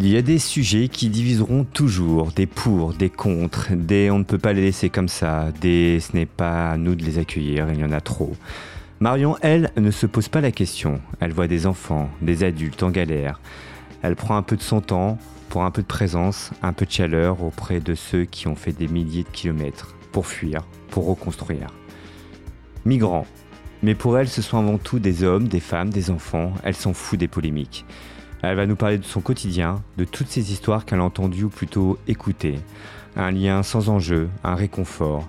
Il y a des sujets qui diviseront toujours, des pour, des contre, des on ne peut pas les laisser comme ça, des ce n'est pas à nous de les accueillir, il y en a trop. Marion, elle, ne se pose pas la question. Elle voit des enfants, des adultes en galère. Elle prend un peu de son temps pour un peu de présence, un peu de chaleur auprès de ceux qui ont fait des milliers de kilomètres pour fuir, pour reconstruire. Migrants. Mais pour elle, ce sont avant tout des hommes, des femmes, des enfants. Elle s'en fout des polémiques. Elle va nous parler de son quotidien, de toutes ces histoires qu'elle a entendues ou plutôt écoutées. Un lien sans enjeu, un réconfort.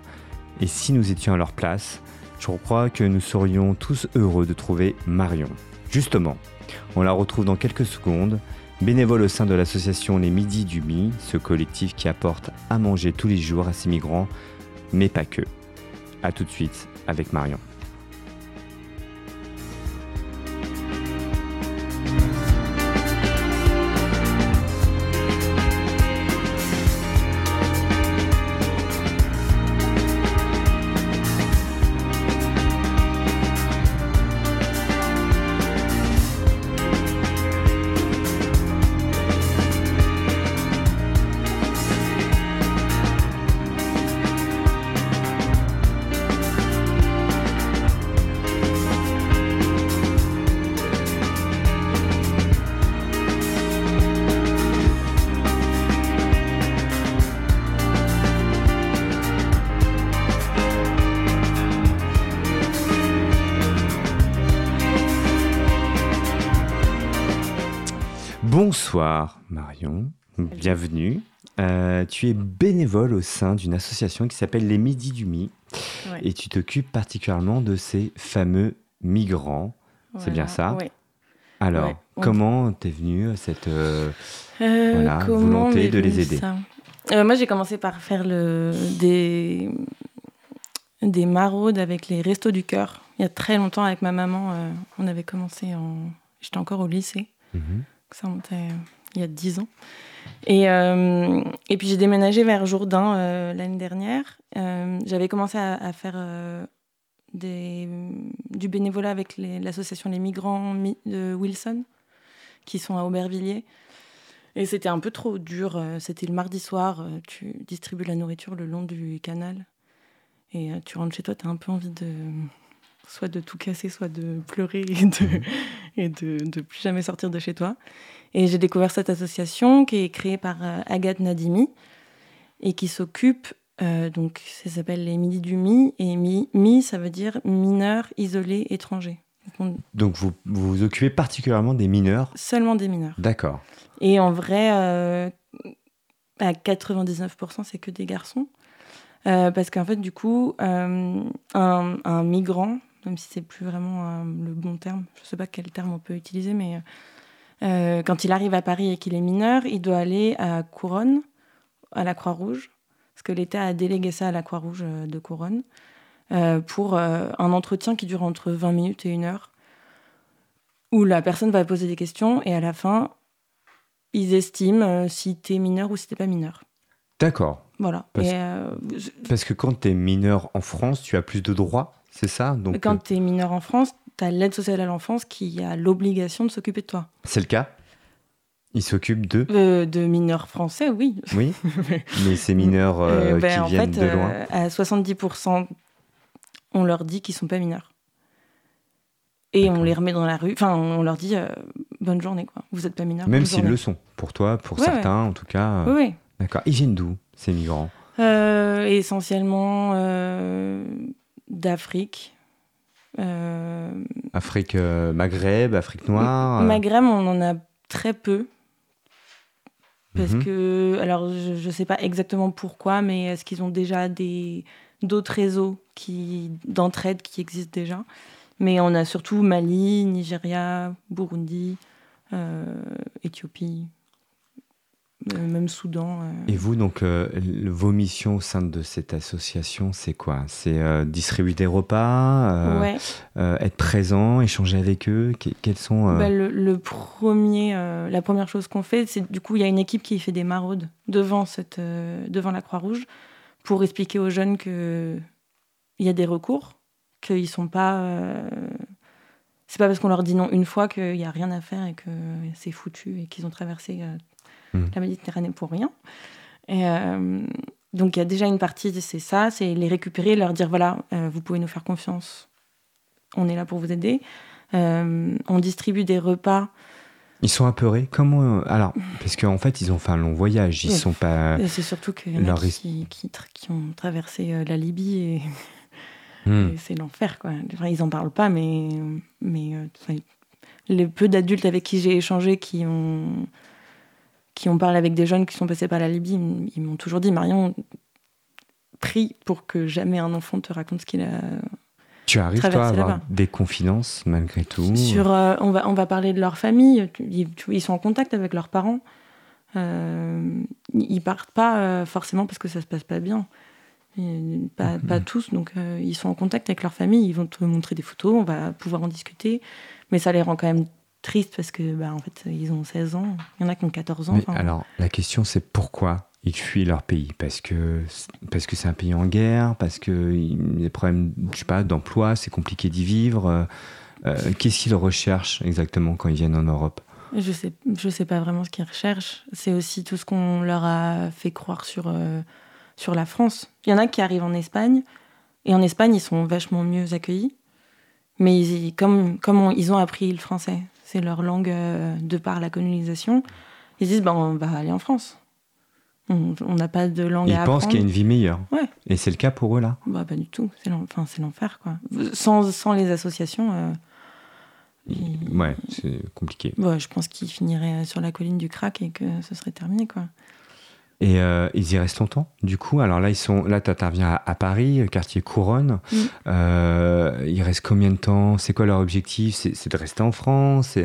Et si nous étions à leur place, je crois que nous serions tous heureux de trouver Marion. Justement, on la retrouve dans quelques secondes, bénévole au sein de l'association Les Midis du Mi, ce collectif qui apporte à manger tous les jours à ces migrants, mais pas que. A tout de suite avec Marion. Bonsoir Marion, bienvenue. Euh, tu es bénévole au sein d'une association qui s'appelle les Midis du Mi et tu t'occupes particulièrement de ces fameux migrants. C'est bien ça Oui. Alors, comment t'es venue à cette euh, euh, volonté de les aider Moi, j'ai commencé par faire le, des, des maraudes avec les Restos du Cœur. Il y a très longtemps, avec ma maman, on avait commencé en... J'étais encore au lycée. Mhm. Ça remontait euh, il y a dix ans. Et, euh, et puis j'ai déménagé vers Jourdain euh, l'année dernière. J'avais commencé à, faire du bénévolat avec l'association Les Migrants de Wilson, qui sont à Aubervilliers. Et c'était un peu trop dur. C'était le mardi soir, tu distribues la nourriture le long du canal. Et tu rentres chez toi, tu as un peu envie de soit de tout casser, soit de pleurer et de. Et de, plus jamais sortir de chez toi. Et j'ai découvert cette association qui est créée par euh, Agathe Nadimi et qui s'occupe, euh, donc ça s'appelle les Midi du Mi, et Mi, Mi ça veut dire mineurs isolés étrangers. Donc, vous, vous occupez particulièrement des mineurs Seulement des mineurs. D'accord. Et en vrai, euh, à 99%, c'est que des garçons. parce qu'en fait, du coup, un, un, migrant, même si c'est plus vraiment euh, le bon terme. Je ne sais pas quel terme on peut utiliser, mais euh, quand il arrive à Paris et qu'il est mineur, il doit aller à Couronne, à la Croix-Rouge, parce que l'État a délégué ça à la Croix-Rouge euh, de Couronne, pour un entretien qui dure entre 20 minutes et une heure, où la personne va poser des questions et à la fin, ils estiment si tu es mineur ou si tu pas mineur. D'accord. Voilà. Parce, parce que quand tu es mineur en France, tu as plus de droits c'est ça Donc, Quand euh, tu es mineur en France, tu as l'aide sociale à l'enfance qui a l'obligation de s'occuper de toi. C'est le cas? Il s'occupe de? Euh, De mineurs français, oui. Oui, mais ces mineurs euh, ben, qui viennent de loin? À 70%, on leur dit qu'ils sont pas mineurs. Et on les remet dans la rue. Enfin, on leur dit bonne journée, quoi. Vous n'êtes pas mineurs. Même s'ils le sont. Pour toi, pour certains, en tout cas. Oui. D'accord. Ils viennent d'où, ces migrants? Essentiellement d'Afrique. Euh, Afrique euh, Maghreb, Afrique noire. Euh. Maghreb, on en a très peu. Parce mhm. que, alors je ne sais pas exactement pourquoi, mais est-ce qu'ils ont déjà des d'autres réseaux qui d'entraide qui existent déjà? Mais on a surtout Mali, Nigeria, Burundi, Éthiopie, même Soudan. Euh. Et vous, donc, euh, vos missions au sein de cette association, c'est quoi? C'est distribuer des repas, être présent, échanger avec eux? Quels sont bah, le, premier, La première chose qu'on fait, c'est du coup, il y a une équipe qui fait des maraudes devant, cette, devant la Croix-Rouge pour expliquer aux jeunes qu'il y a des recours, qu'ils sont pas. c'est pas parce qu'on leur dit non une fois qu'il n'y a rien à faire et que c'est foutu et qu'ils ont traversé mmh. la Méditerranée pour rien. Et, donc il y a déjà une partie, c'est ça, c'est les récupérer, leur dire voilà, vous pouvez nous faire confiance, on est là pour vous aider. on distribue des repas ils sont apeurés Comment euh, Alors, parce qu'en fait, ils ont fait un long voyage. Ils sont pas. C'est surtout qu'il y en a qui, qui, ont traversé euh, la Libye et, hmm. c'est l'enfer, quoi. ils en parlent pas, mais mais euh, les peu d'adultes avec qui j'ai échangé qui ont qui ont parlé avec des jeunes qui sont passés par la Libye, ils m'ont toujours dit Marion, prie pour que jamais un enfant te raconte ce qu'il a tu arrives, toi, à avoir des confidences malgré tout Sur, euh, on, va, on va parler de leur famille. Ils, sont en contact avec leurs parents. Euh, ils partent pas euh, forcément parce que ça se passe pas bien. Pas, mm-hmm. pas tous, donc euh, ils sont en contact avec leur famille. Ils vont te montrer des photos, on va pouvoir en discuter. Mais ça les rend quand même tristes parce que, bah, en fait, ils ont 16 ans. Il y en a qui ont 14 ans. alors, la question, c'est pourquoi ils fuient leur pays? Parce que parce que c'est un pays en guerre, parce que y a des problèmes, je sais pas, d'emploi, c'est compliqué d'y vivre. Euh, euh, qu'est-ce qu'ils recherchent exactement quand ils viennent en Europe? Je sais, je sais pas vraiment ce qu'ils recherchent. C'est aussi tout ce qu'on leur a fait croire sur euh, sur la France. Il y en a qui arrivent en Espagne et en Espagne ils sont vachement mieux accueillis, mais ils, comme comme ils ont appris le français, c'est leur langue de par la colonisation. Ils disent ben on va aller en France on n'a pas de langue Ils à pensent qu'il y a une vie meilleure. Ouais. Et c'est le cas pour eux là bah, Pas du tout. C'est l'enfer. quoi. Sans, sans, les associations. Euh, Ouais, c'est compliqué. Ouais, je pense qu'ils finiraient sur la colline du crack et que ce serait terminé. quoi. Et euh, ils y restent longtemps, du coup. Alors là, ils sont, là, tu interviens à, Paris, quartier Couronne. Mm. Euh, ils restent combien de temps? C'est quoi leur objectif? C'est de rester en France?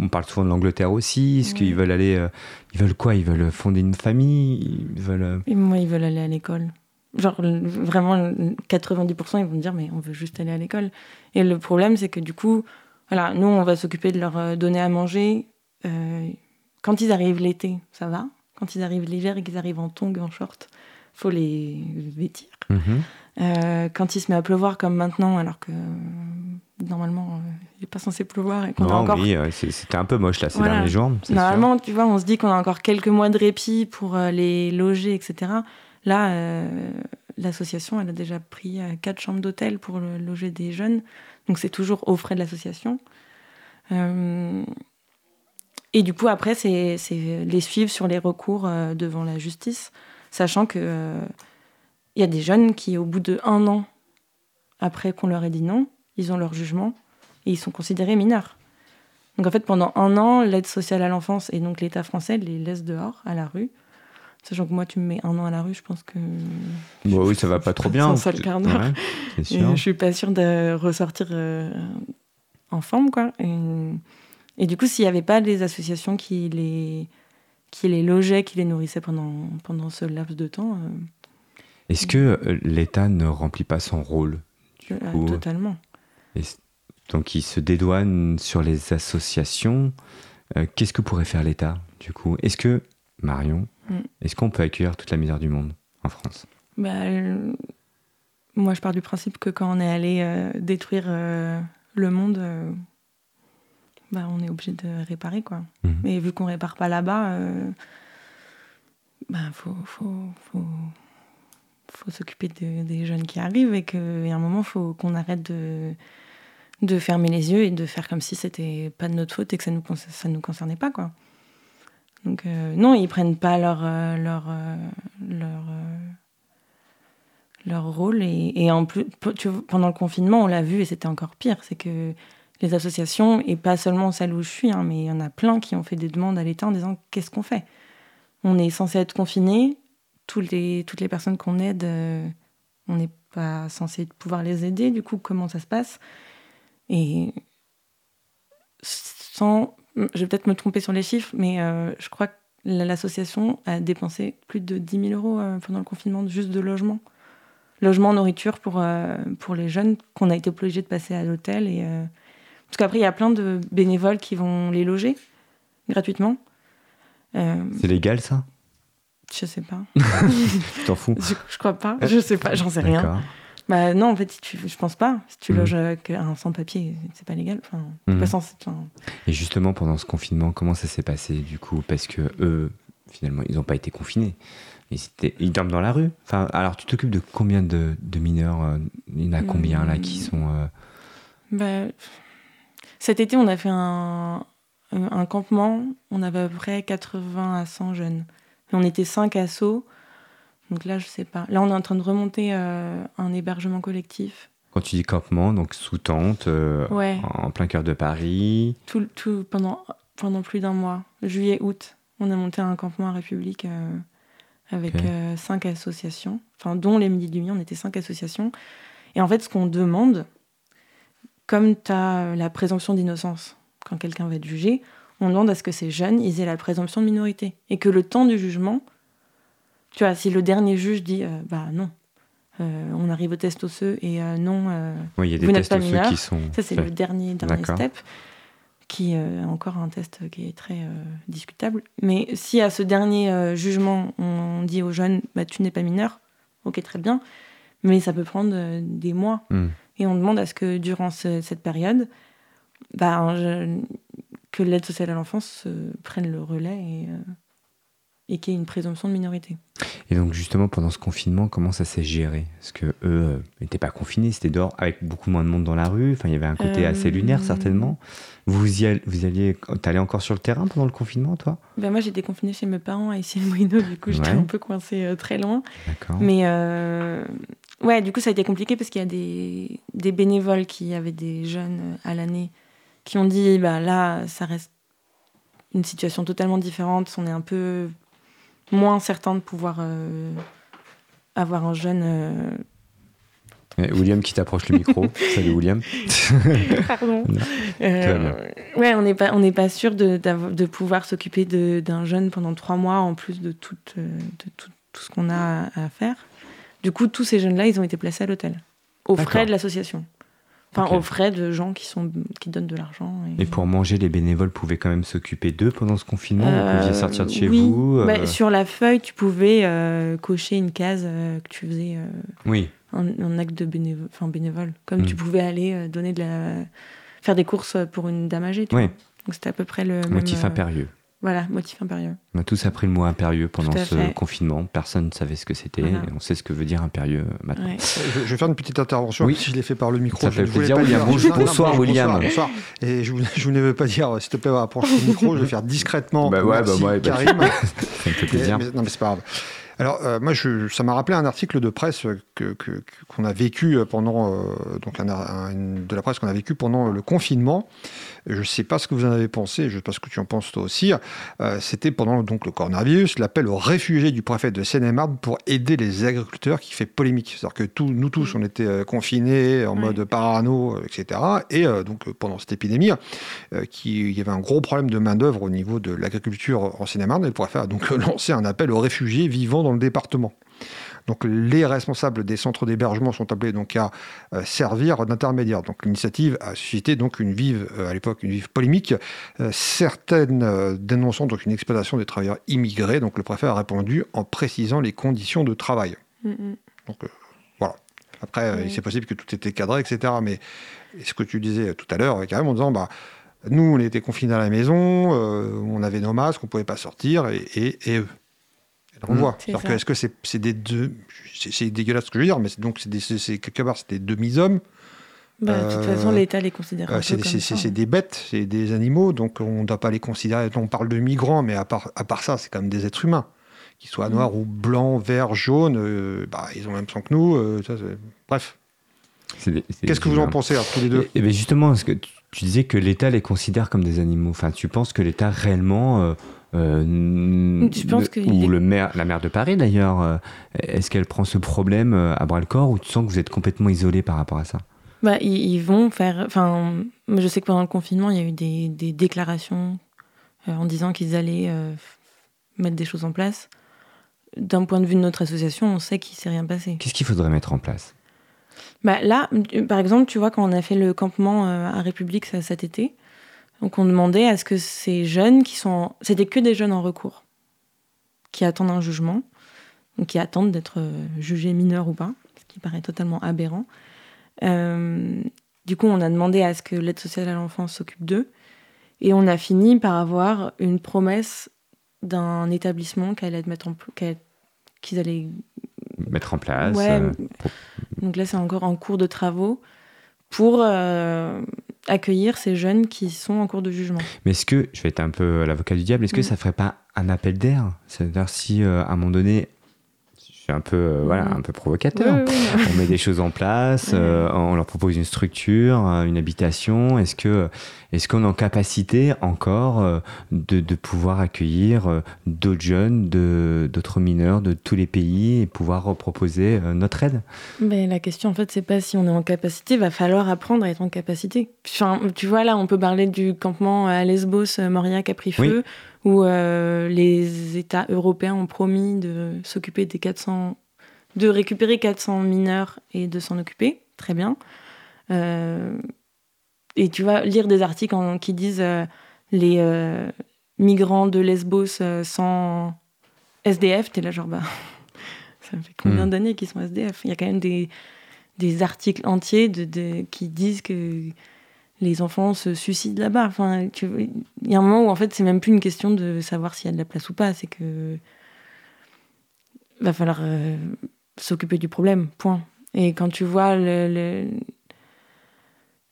On parle souvent de l'Angleterre aussi. Est-ce qu'ils veulent aller euh, Ils veulent quoi? Ils veulent fonder une famille? Ils veulent. Et moi, ils veulent aller à l'école. Genre, vraiment, 90%, ils vont me dire, mais on veut juste aller à l'école. Et le problème, c'est que du coup, voilà, nous, on va s'occuper de leur donner à manger. quand ils arrivent l'été, ça va quand ils arrivent l'hiver et qu'ils arrivent en tongs, en short, faut les vêtir. Mhm. Euh, quand il se met à pleuvoir comme maintenant, alors que normalement euh, il n'est pas censé pleuvoir et qu'on a encore. Oui, c'était un peu moche là ces derniers jours. Normalement, tu vois, on se dit qu'on a encore quelques mois de répit pour euh, les loger, etc. Là, l'association, elle a déjà pris quatre chambres d'hôtel pour loger des jeunes, donc c'est toujours aux frais de l'association. Et du coup, après, c'est les suivre sur les recours euh, devant la justice, sachant que il euh, y a des jeunes qui, au bout de un an après qu'on leur ait dit non, ils ont leur jugement et ils sont considérés mineurs. Donc en fait, pendant un an, l'aide sociale à l'enfance et donc l'État français les laisse dehors, à la rue. Sachant que moi, tu me mets un an à la rue, je pense que. Bah oui, ça va pas trop bien. Seul quart d'heure. je suis pas sûre de ressortir euh, en forme, quoi. Et, et du coup, s'il n'y avait pas des associations qui les, qui les logeaient, qui les nourrissaient pendant, pendant ce laps de temps. Euh, Est-ce que euh, l'État ne remplit pas son rôle euh, Totalement. donc il se dédouane sur les associations. Qu'est-ce que pourrait faire l'État du coup? Est-ce que, Marion, mm. est-ce qu'on peut accueillir toute la misère du monde en France? Bah, Moi, je pars du principe que quand on est allé détruire le monde bah, on est obligé de réparer. Quoi. Et vu qu'on répare pas là-bas, euh, bah, faut, faut, faut, faut s'occuper des jeunes qui arrivent et qu'à un moment, il faut qu'on arrête de, de fermer les yeux et de faire comme si c'était pas de notre faute et que ça nous, ça nous concernait pas. Quoi. Donc, euh, non, ils prennent pas leur, euh, leur, leur, leur rôle. Et, et en plus, pendant le confinement, on l'a vu et c'était encore pire. C'est que les associations, et pas seulement celles où je suis, hein, mais il y en a plein qui ont fait des demandes à l'État en disant qu'est-ce qu'on fait? On est censé être confiné, toutes les, toutes les personnes qu'on aide, euh, on n'est pas censé pouvoir les aider, du coup, comment ça se passe? Et sans. Je vais peut-être me tromper sur les chiffres, mais euh, je crois que l'association a dépensé plus de 10 000 euros euh, pendant le confinement juste de logement. Logement, nourriture pour, pour les jeunes qu'on a été obligé de passer à l'hôtel parce qu'après, il y a plein de bénévoles qui vont les loger gratuitement. Euh, c'est légal, ça? Je sais pas. tu t'en fous? Je, crois pas. Je sais pas, j'en sais rien. Bah non, en fait, tu, je pense pas. Si tu mhm. loges un sans-papier, c'est pas légal. Enfin, pas mhm. Et justement, pendant ce confinement, comment ça s'est passé du coup? Parce que eux, finalement. Ils n'ont pas été confinés. Ils, étaient, ils dorment dans la rue. Enfin, alors, tu t'occupes de combien de, de mineurs? Euh, Il y en a combien là qui Hmm. sont. euh, Bah, cet été, on a fait un, un campement. On avait à peu près 80 à 100 jeunes. Et on était 5 assos. Donc là, je sais pas. Là, on est en train de remonter euh, un hébergement collectif. Quand tu dis campement, donc sous tente, euh, Ouais. en plein cœur de Paris. Tout, tout, pendant, pendant plus d'un mois. Juillet, août. On a monté un campement à République euh, avec Ok. euh, cinq associations. Enfin, dont les Midi de Lumière, on était cinq associations. Et en fait, ce qu'on demande, comme tu as la présomption d'innocence quand quelqu'un va être jugé, on demande à ce que ces jeunes ils aient la présomption de minorité. Et que le temps du jugement, tu vois, si le dernier juge dit euh, bah non, euh, on arrive au test osseux et euh, non, euh, Oui, il y a des Vous n'êtes pas mineur. qui sont. ça c'est le dernier, step, qui euh, est encore un test qui est très euh, discutable. Mais si à ce dernier euh, jugement, on dit aux jeunes bah, tu n'es pas mineur, ok, très bien, mais ça peut prendre euh, des mois. Hmm. Et on demande à ce que durant ce- cette période, bah, que l'aide sociale à l'enfance euh, prenne le relais et, euh, et qu'il y ait une présomption de minorité. Et donc justement pendant ce confinement, comment ça s'est géré? Parce que eux n'étaient pas confinés, c'était dehors avec beaucoup moins de monde dans la rue. Enfin, il y avait un côté Euh, assez lunaire certainement. Vous y all- vous alliez, t'allais encore sur le terrain pendant le confinement, toi? Ben moi, j'étais confinée chez mes parents à Issy-les-Moulineaux, du coup, j'étais Ouais. un peu coincée euh, très loin. D'accord. Mais euh, ouais, du coup, ça a été compliqué parce qu'il y a des, des bénévoles qui avaient des jeunes euh, à l'année qui ont dit bah là, ça reste une situation totalement différente. On est un peu moins certain de pouvoir euh, avoir un jeune. euh, Eh, William qui t'approche le micro. Salut William. Pardon. Euh, ouais, on n'est pas, on n'est pas sûr de, de pouvoir s'occuper de- d'un jeune pendant trois mois en plus de tout, euh, de tout, tout ce qu'on a à, à faire. Du coup, tous ces jeunes-là, ils ont été placés à l'hôtel, aux frais de l'association. Enfin, aux frais de gens qui, sont, qui donnent de l'argent. Et pour manger, les bénévoles pouvaient quand même s'occuper d'eux pendant ce confinement? Vous Euh, pouviez sortir de chez oui. vous. euh, Bah, sur la feuille, tu pouvais euh, cocher une case euh, que tu faisais euh, Oui. un, un acte de bénévole, enfin, bénévole. Comme Mm. tu pouvais aller euh, donner de la... faire des courses pour une dame âgée. Tu Oui. vois. Donc c'était à peu près le Motif même, euh, impérieux. Voilà, motif impérieux. On a tous appris le mot impérieux pendant ce fait. confinement. Personne ne savait ce que c'était. Voilà. On sait ce que veut dire impérieux euh, maintenant. Ouais. Je, je vais faire une petite intervention. Oui. Si je l'ai fait par le micro, Ça je fait ne voulais plaisir, pas William. dire- Bonjour- bonsoir, William. bonsoir, bonsoir. Et je, voulais même pas dire, s'il te plaît, approche le micro. Je vais faire discrètement. Bah ouais, Merci, bah ouais, bah, Karim. Ça me fait plaisir. Mais- non, mais c'est pas grave. Alors, euh, moi, je, ça m'a rappelé un article de presse que- qu'on a vécu pendant, euh, donc un, un- une- de la presse qu'on a vécu pendant le confinement. Je ne sais pas ce que vous en avez pensé, je ne sais pas ce que tu en penses toi aussi. Euh, C'était pendant donc le coronavirus, l'appel aux réfugiés du préfet de Seine-et-Marne pour aider les agriculteurs qui fait polémique. C'est-à-dire que nous tous, on était euh, confinés en mode parano, euh, etc. Et euh, donc, euh, pendant cette épidémie, euh, qui, il y avait un gros problème de main-d'œuvre au niveau de l'agriculture en Seine-et-Marne. Et le préfet a donc lancé un appel aux réfugiés vivant dans le département. Donc les responsables des centres d'hébergement sont appelés donc à euh, servir d'intermédiaire. Donc l'initiative a suscité donc une vive, euh, à l'époque, une vive polémique. Euh, certaines dénonçant donc une exploitation des travailleurs immigrés. Donc le préfet a répondu en précisant les conditions de travail. Mm, mm. Donc euh, voilà. Après, Oui. c'est possible que tout était cadré, etc. Mais ce que tu disais tout à l'heure, carrément en disant, bah, nous, on était confinés à la maison, euh, on avait nos masques, on pouvait pas sortir, et, et, et eux. Mm. C'est-à-dire ça. que Est-ce que c'est des deux. C'est dégueulasse ce que je veux dire, mais c'est- donc c'est quelque part, c'est des demi-hommes. Bah, de toute Euh, façon, l'État les considère Euh, c'est c'est des bêtes, c'est des animaux, donc on ne doit pas les considérer. On parle de migrants, mais à part, à part ça, c'est quand même des êtres humains. Qu'ils soient Mm. noirs ou blancs, verts, jaunes, euh, bah, ils ont le même sang que nous. euh, ça, Bref. Qu'est-ce que vous en pensez, alors, tous les deux? Et, et ben justement, que tu, tu disais que l'État les considère comme des animaux? Enfin, tu penses que l'État réellement, euh, n- Je pense le- que ou le maire, la maire de Paris d'ailleurs, euh, est-ce qu'elle prend ce problème euh, à bras le corps ou tu sens que vous êtes complètement isolé par rapport à ça? Bah, ils, ils vont faire. Enfin, je sais que pendant le confinement, il y a eu des, des déclarations euh, en disant qu'ils allaient euh, mettre des choses en place. D'un point de vue de notre association, on sait qu'il s'est rien passé. Qu'est-ce qu'il faudrait mettre en place? Bah, là, par exemple, tu vois, quand on a fait le campement à République ça, cet été, donc on demandait à ce que ces jeunes qui sont. en- C'était que des jeunes en recours, qui attendent un jugement, donc qui attendent d'être euh, jugés mineurs ou pas, ce qui paraît totalement aberrant. Euh, du coup, on a demandé à ce que l'aide sociale à l'enfance s'occupe d'eux, et on a fini par avoir une promesse d'un établissement qu'ils allaient mettre en, qu'ils allaient mettre en place. Ouais. Donc là, c'est encore en cours de travaux pour accueillir ces jeunes qui sont en cours de jugement. Mais est-ce que, je vais être un peu l'avocat du diable, est-ce que mm. ça ferait pas un appel d'air? C'est-à-dire si à un moment donné, un peu, euh, voilà, mm. un peu provocateur. on met des choses en place, euh, on leur propose une structure, euh, une habitation. Est-ce que, est-ce qu'on est en capacité encore de, de, pouvoir accueillir d'autres jeunes, de, d'autres mineurs de tous les pays et pouvoir proposer notre aide? Mais la question, en fait, c'est pas si on est en capacité, il va falloir apprendre à être en capacité. Enfin, tu vois, là, on peut parler du campement à Lesbos, Moria, Caprifeu où euh, les États européens ont promis de s'occuper des 400, de récupérer 400 mineurs et de s'en occuper. Très bien. Euh, et tu vas lire des articles qui disent euh, les migrants de Lesbos sans SDF. T'es là genre bah ça fait combien hmm. d'années qu'ils sont SDF Il y a quand même des, des articles entiers de, qui disent que les enfants se suicident là-bas. Il y a un moment où en fait c'est même plus une question de savoir s'il y a de la place ou pas, c'est que va falloir euh, s'occuper du problème. Point. Et quand tu vois le,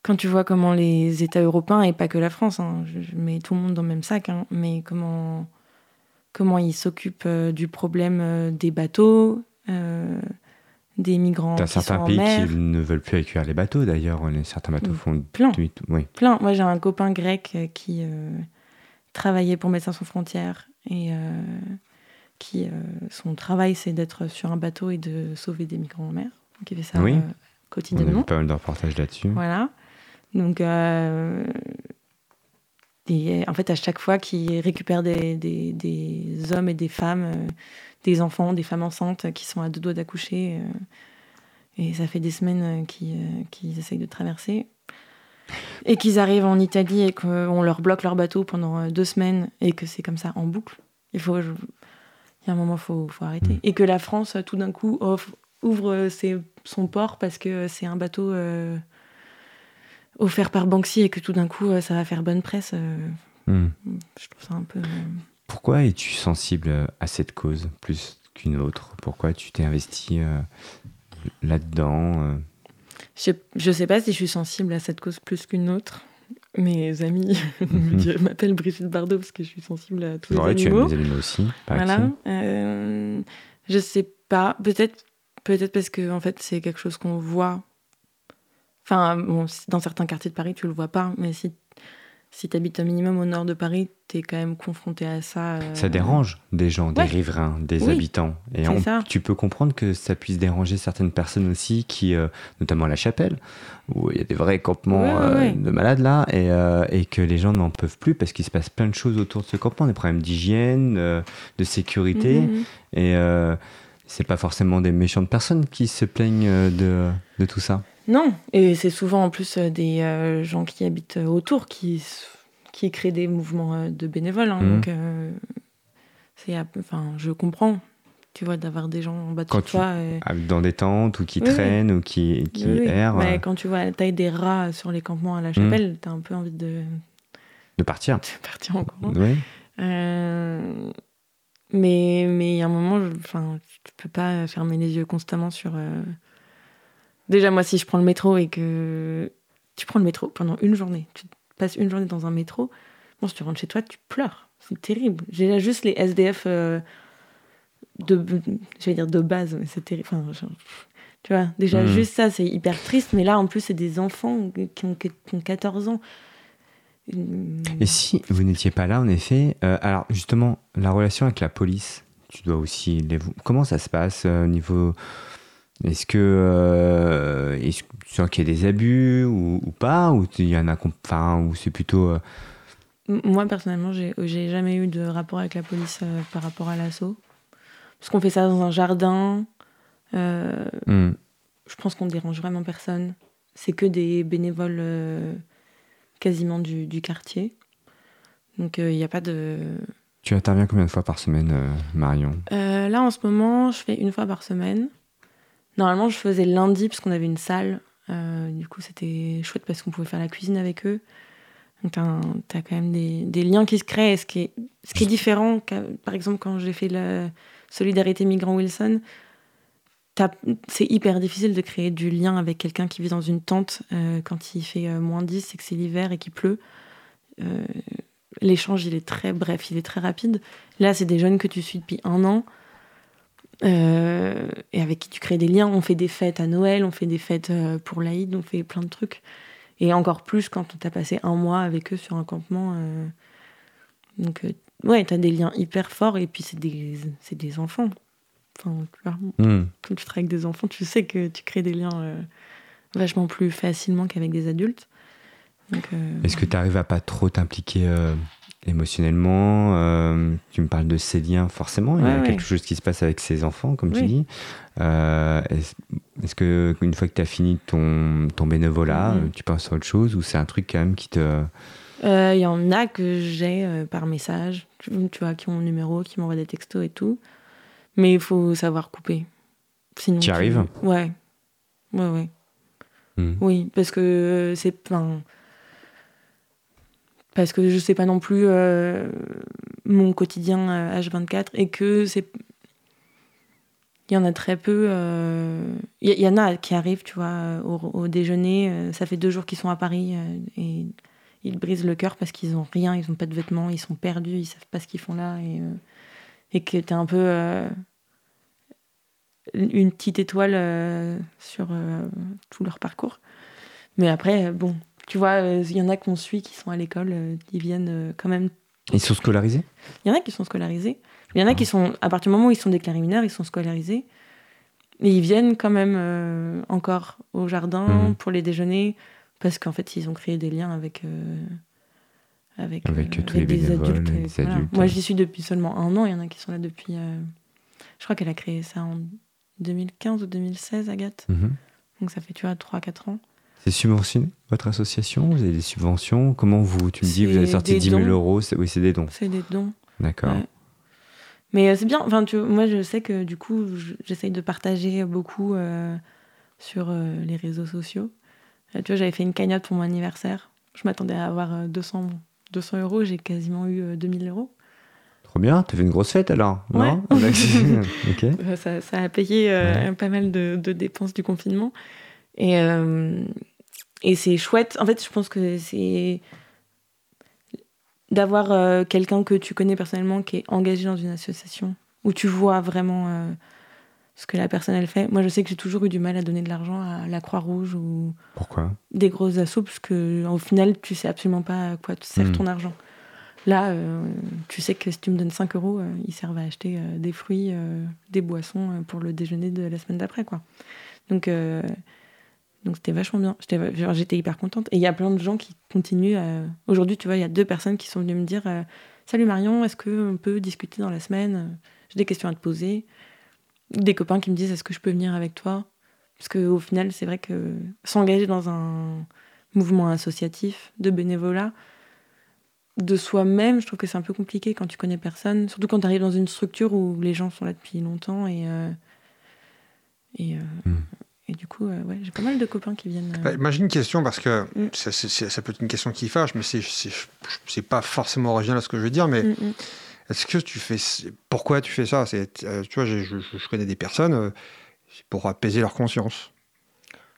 quand tu vois comment les États européens et pas que la France, hein, je, mets tout le monde dans le même sac, hein, mais comment comment ils s'occupent euh, du problème euh, des bateaux des migrants. T'as certains pays qui ne veulent plus accueillir les bateaux d'ailleurs. Certains bateaux mm. font plein. Oui. Plein. Moi j'ai un copain grec euh, qui euh, travaillait pour Médecins sans frontières et euh, qui son travail c'est d'être sur un bateau et de sauver des migrants en mer. Donc il fait ça oui. quotidiennement. On a pas mal de reportages là-dessus. Voilà. Donc et, en fait à chaque fois qu'il récupère des, des, des, hommes et des femmes des enfants, des femmes enceintes qui sont à deux doigts d'accoucher. Euh, et ça fait des semaines euh, qu'ils essayent de traverser. Et qu'ils arrivent en Italie et qu'on leur bloque leur bateau pendant euh, deux semaines et que c'est comme ça en boucle. Il faut, il y a un moment, il faut, faut, arrêter. Mm. Et que la France, tout d'un coup, ouvre ses, son port parce que c'est un bateau offert par Banksy et que tout d'un coup, ça va faire bonne presse. Mm. Je trouve ça un peu. Pourquoi es-tu sensible à cette cause plus qu'une autre? Pourquoi tu t'es investi euh, là-dedans euh? Je ne sais pas si je suis sensible à cette cause plus qu'une autre. Mes amis mhm. m'appellent Brigitte Bardot parce que je suis sensible à tous les animaux. Tu aimes les animaux aussi. Voilà. Euh, je sais pas. Peut-être, peut-être parce que en fait c'est quelque chose qu'on voit. Enfin, dans certains quartiers de Paris, tu le vois pas, mais si si tu habites un minimum au nord de Paris, tu es quand même confronté à ça. Euh, ça dérange des gens, des riverains, des habitants. Et tu peux comprendre que ça puisse déranger certaines personnes aussi, qui, euh, notamment à la chapelle, où il y a des vrais campements euh, de malades là, et, que les gens n'en peuvent plus parce qu'il se passe plein de choses autour de ce campement, des problèmes d'hygiène, de sécurité. Mhm. Et c'est pas forcément des méchantes personnes qui se plaignent de, de tout ça. Non, et c'est souvent en plus euh, des euh, gens qui habitent euh, autour qui, qui créent des mouvements de bénévoles. Hein, mmh. Donc, c'est, enfin, je comprends, tu vois, d'avoir des gens en bas de quand toi. Dans des tentes ou qui traînent ou qui, qui errent. Mais quand tu vois la taille des rats sur les campements à la chapelle, mmh. tu as un peu envie de. De partir. De partir en courant. Oui. mais mais il y a un moment, enfin, tu peux pas fermer les yeux constamment sur Déjà, moi, si je prends le métro et que tu prends le métro pendant une journée, tu passes une journée dans un métro, bon, si tu rentres chez toi, tu pleures. C'est terrible. J'ai là juste les SDF euh, de, je vais dire de base, mais c'est terrible. Enfin, tu vois, déjà hmm. juste ça, c'est hyper triste. Mais là, en plus, c'est des enfants qui ont, qui ont 14 ans. Et si vous n'étiez pas là, en effet, euh, alors justement, la relation avec la police, tu dois aussi les... Comment ça se passe euh, au niveau est-ce que euh, est-ce qu'il y a des abus ou, pas ou il y en a enfin ou c'est plutôt euh, moi personnellement j'ai jamais eu de rapport avec la police euh, par rapport à l'assaut. Parce qu'on fait ça dans un jardin euh, hmm. je pense qu'on dérange vraiment personne. C'est que des bénévoles quasiment du, du, quartier. Donc il n'y a pas de tu interviens combien de fois par semaine Marion? Là en ce moment je fais une fois par semaine Normalement, je faisais lundi parce qu'on avait une salle. Euh, du coup, c'était chouette parce qu'on pouvait faire la cuisine avec eux. Donc, t'as, as quand même des, liens qui se créent. Ce qui est différent, par exemple, quand j'ai fait la solidarité migrant Wilson, c'est hyper difficile de créer du lien avec quelqu'un qui vit dans une tente euh, quand il fait euh, moins 10 et que c'est l'hiver et qu'il pleut. L'échange, il est très bref, il est très rapide. Là, c'est des jeunes que tu suis depuis un an et avec qui tu crées des liens. On fait des fêtes à Noël, on fait des fêtes pour l'Aïd, on fait plein de trucs. Et encore plus quand on t'a passé un mois avec eux sur un campement. donc, ouais, t'as des liens hyper forts et puis c'est des, des enfants. Enfin, hmm. Quand tu travailles avec des enfants, tu sais que tu crées des liens euh, vachement plus facilement qu'avec des adultes. Euh, Est-ce que tu arrives à pas trop t'impliquer euh, émotionnellement Tu me parles de ces liens, forcément. il y a quelque chose qui se passe avec ces enfants, comme tu dis. Est-ce que une fois que tu as fini ton, ton bénévolat, mm-hmm. tu penses à autre chose ou c'est un truc quand même qui te. Il y en a que j'ai par message, tu, vois, qui ont mon numéro, qui m'envoient des textos et tout. Mais il faut savoir couper. Sinon, tu arrives Ouais. Ouais, ouais. Hmm. Oui, parce que c'est. Enfin, parce que je sais pas non plus euh, mon quotidien H24 euh, et que c'est. Il y en a très peu. Euh, il y, en a qui arrivent, tu vois, au, déjeuner. ça fait deux jours qu'ils sont à Paris et ils brisent le cœur parce qu'ils ont rien, ils ont pas de vêtements, ils sont perdus, ils savent pas ce qu'ils font là et et que tu es un peu une petite étoile sur tout leur parcours. Mais après, bon, tu vois, il y en a qu'on suit qui sont à l'école, ils viennent quand même. Ils sont scolarisés? Il y en a qui sont scolarisés. Il y en a qui sont, à partir du moment où ils sont déclarés mineurs, ils sont scolarisés. Mais ils viennent quand même encore au jardin mmh. pour les déjeuner, parce qu'en fait, ils ont créé des liens avec avec, avec euh, tous les adultes. Moi, j'y suis depuis seulement un an. Il y en a qui sont là depuis. Euh, je crois qu'elle a créé ça en 2015 ou 2016, Agathe. Mhm. Donc ça fait, tu vois, 3-4 ans. C'est subventionné, votre association Vous avez des subventions Comment vous, tu me dis, vous avez sorti 10 000 euros Oui, c'est des dons. C'est des dons. D'accord. Mais euh, c'est bien. Enfin, tu, moi, je sais que du coup, j'essaye de partager beaucoup sur les réseaux sociaux. tu vois, j'avais fait une cagnotte pour mon anniversaire. Je m'attendais à avoir 200 200 euros, j'ai quasiment eu 2000 euh, euros. Trop bien, t'as fait une grosse fête alors non euh, ça, ça, a payé euh, pas mal de, dépenses du confinement. Et, et c'est chouette. En fait, je pense que c'est d'avoir quelqu'un que tu connais personnellement qui est engagé dans une association, où tu vois vraiment ce que la personne elle fait. Moi, je sais que j'ai toujours eu du mal à donner de l'argent à la Croix-Rouge ou Pourquoi? des grosses assos, parce que au final, tu sais absolument pas à quoi te sert hmm. ton argent. Là, euh, tu sais que si tu me donnes 5 euros, euh, ils servent à acheter euh, des fruits, des boissons pour le déjeuner de la semaine d'après, quoi. Donc, donc c'était vachement bien. J'étais hyper contente. Et il y a plein de gens qui continuent. Aujourd'hui, tu vois, il y a deux personnes qui sont venues me dire Salut Marion, est-ce qu'on peut discuter dans la semaine? J'ai des questions à te poser des copains qui me disent est-ce que je peux venir avec toi? Parce qu'au final, c'est vrai que s'engager dans un mouvement associatif de bénévolat, de soi-même, je trouve que c'est un peu compliqué quand tu connais personne, surtout quand tu arrives dans une structure où les gens sont là depuis longtemps et. Euh, et, euh, hmm. Et, du coup, euh, ouais, j'ai pas mal de copains qui viennent. Bah, imagine une question, parce que hmm. ça, ça, peut être une question qui fâche, mais c'est pas forcément original à ce que je veux dire, mais. Hmm, est-ce que tu fais. Pourquoi tu fais ça? C'est, euh, Tu vois, je, je, connais des personnes euh, pour apaiser leur conscience.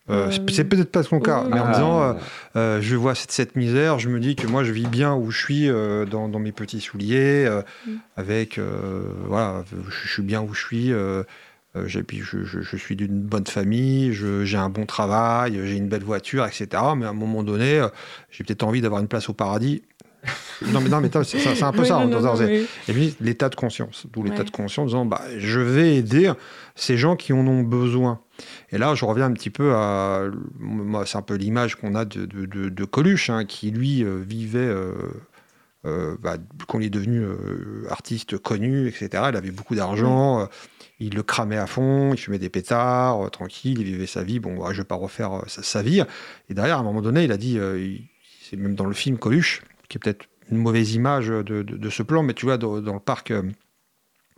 Euh, c'est peut-être pas son cas, mais en disant je vois cette, cette, misère, je me dis que moi je vis bien où je suis dans, dans, mes petits souliers, mm. avec voilà, je, suis bien où je suis. Puis je, je, suis d'une bonne famille, j'ai un bon travail, j'ai une belle voiture, etc. Mais à un moment donné, j'ai peut-être envie d'avoir une place au paradis non, mais, non, mais c'est un peu ça. Et puis, l'état de conscience. D'où l'état de conscience, en disant bah, je vais aider ces gens qui en ont besoin. Et là, je reviens un petit peu à. Moi, c'est un peu l'image qu'on a de, de, de, Coluche, hein, qui lui euh, vivait. Euh, euh, bah, quand il est devenu artiste connu, etc., il avait beaucoup d'argent, il le cramait à fond, il fumait des pétards, tranquille, il vivait sa vie. Bon, je ne vais pas refaire sa, vie. Et derrière, à un moment donné, il a dit, c'est même dans le film Coluche, qui est peut-être une mauvaise image de, ce plan, mais tu vois, dans, le parc, euh,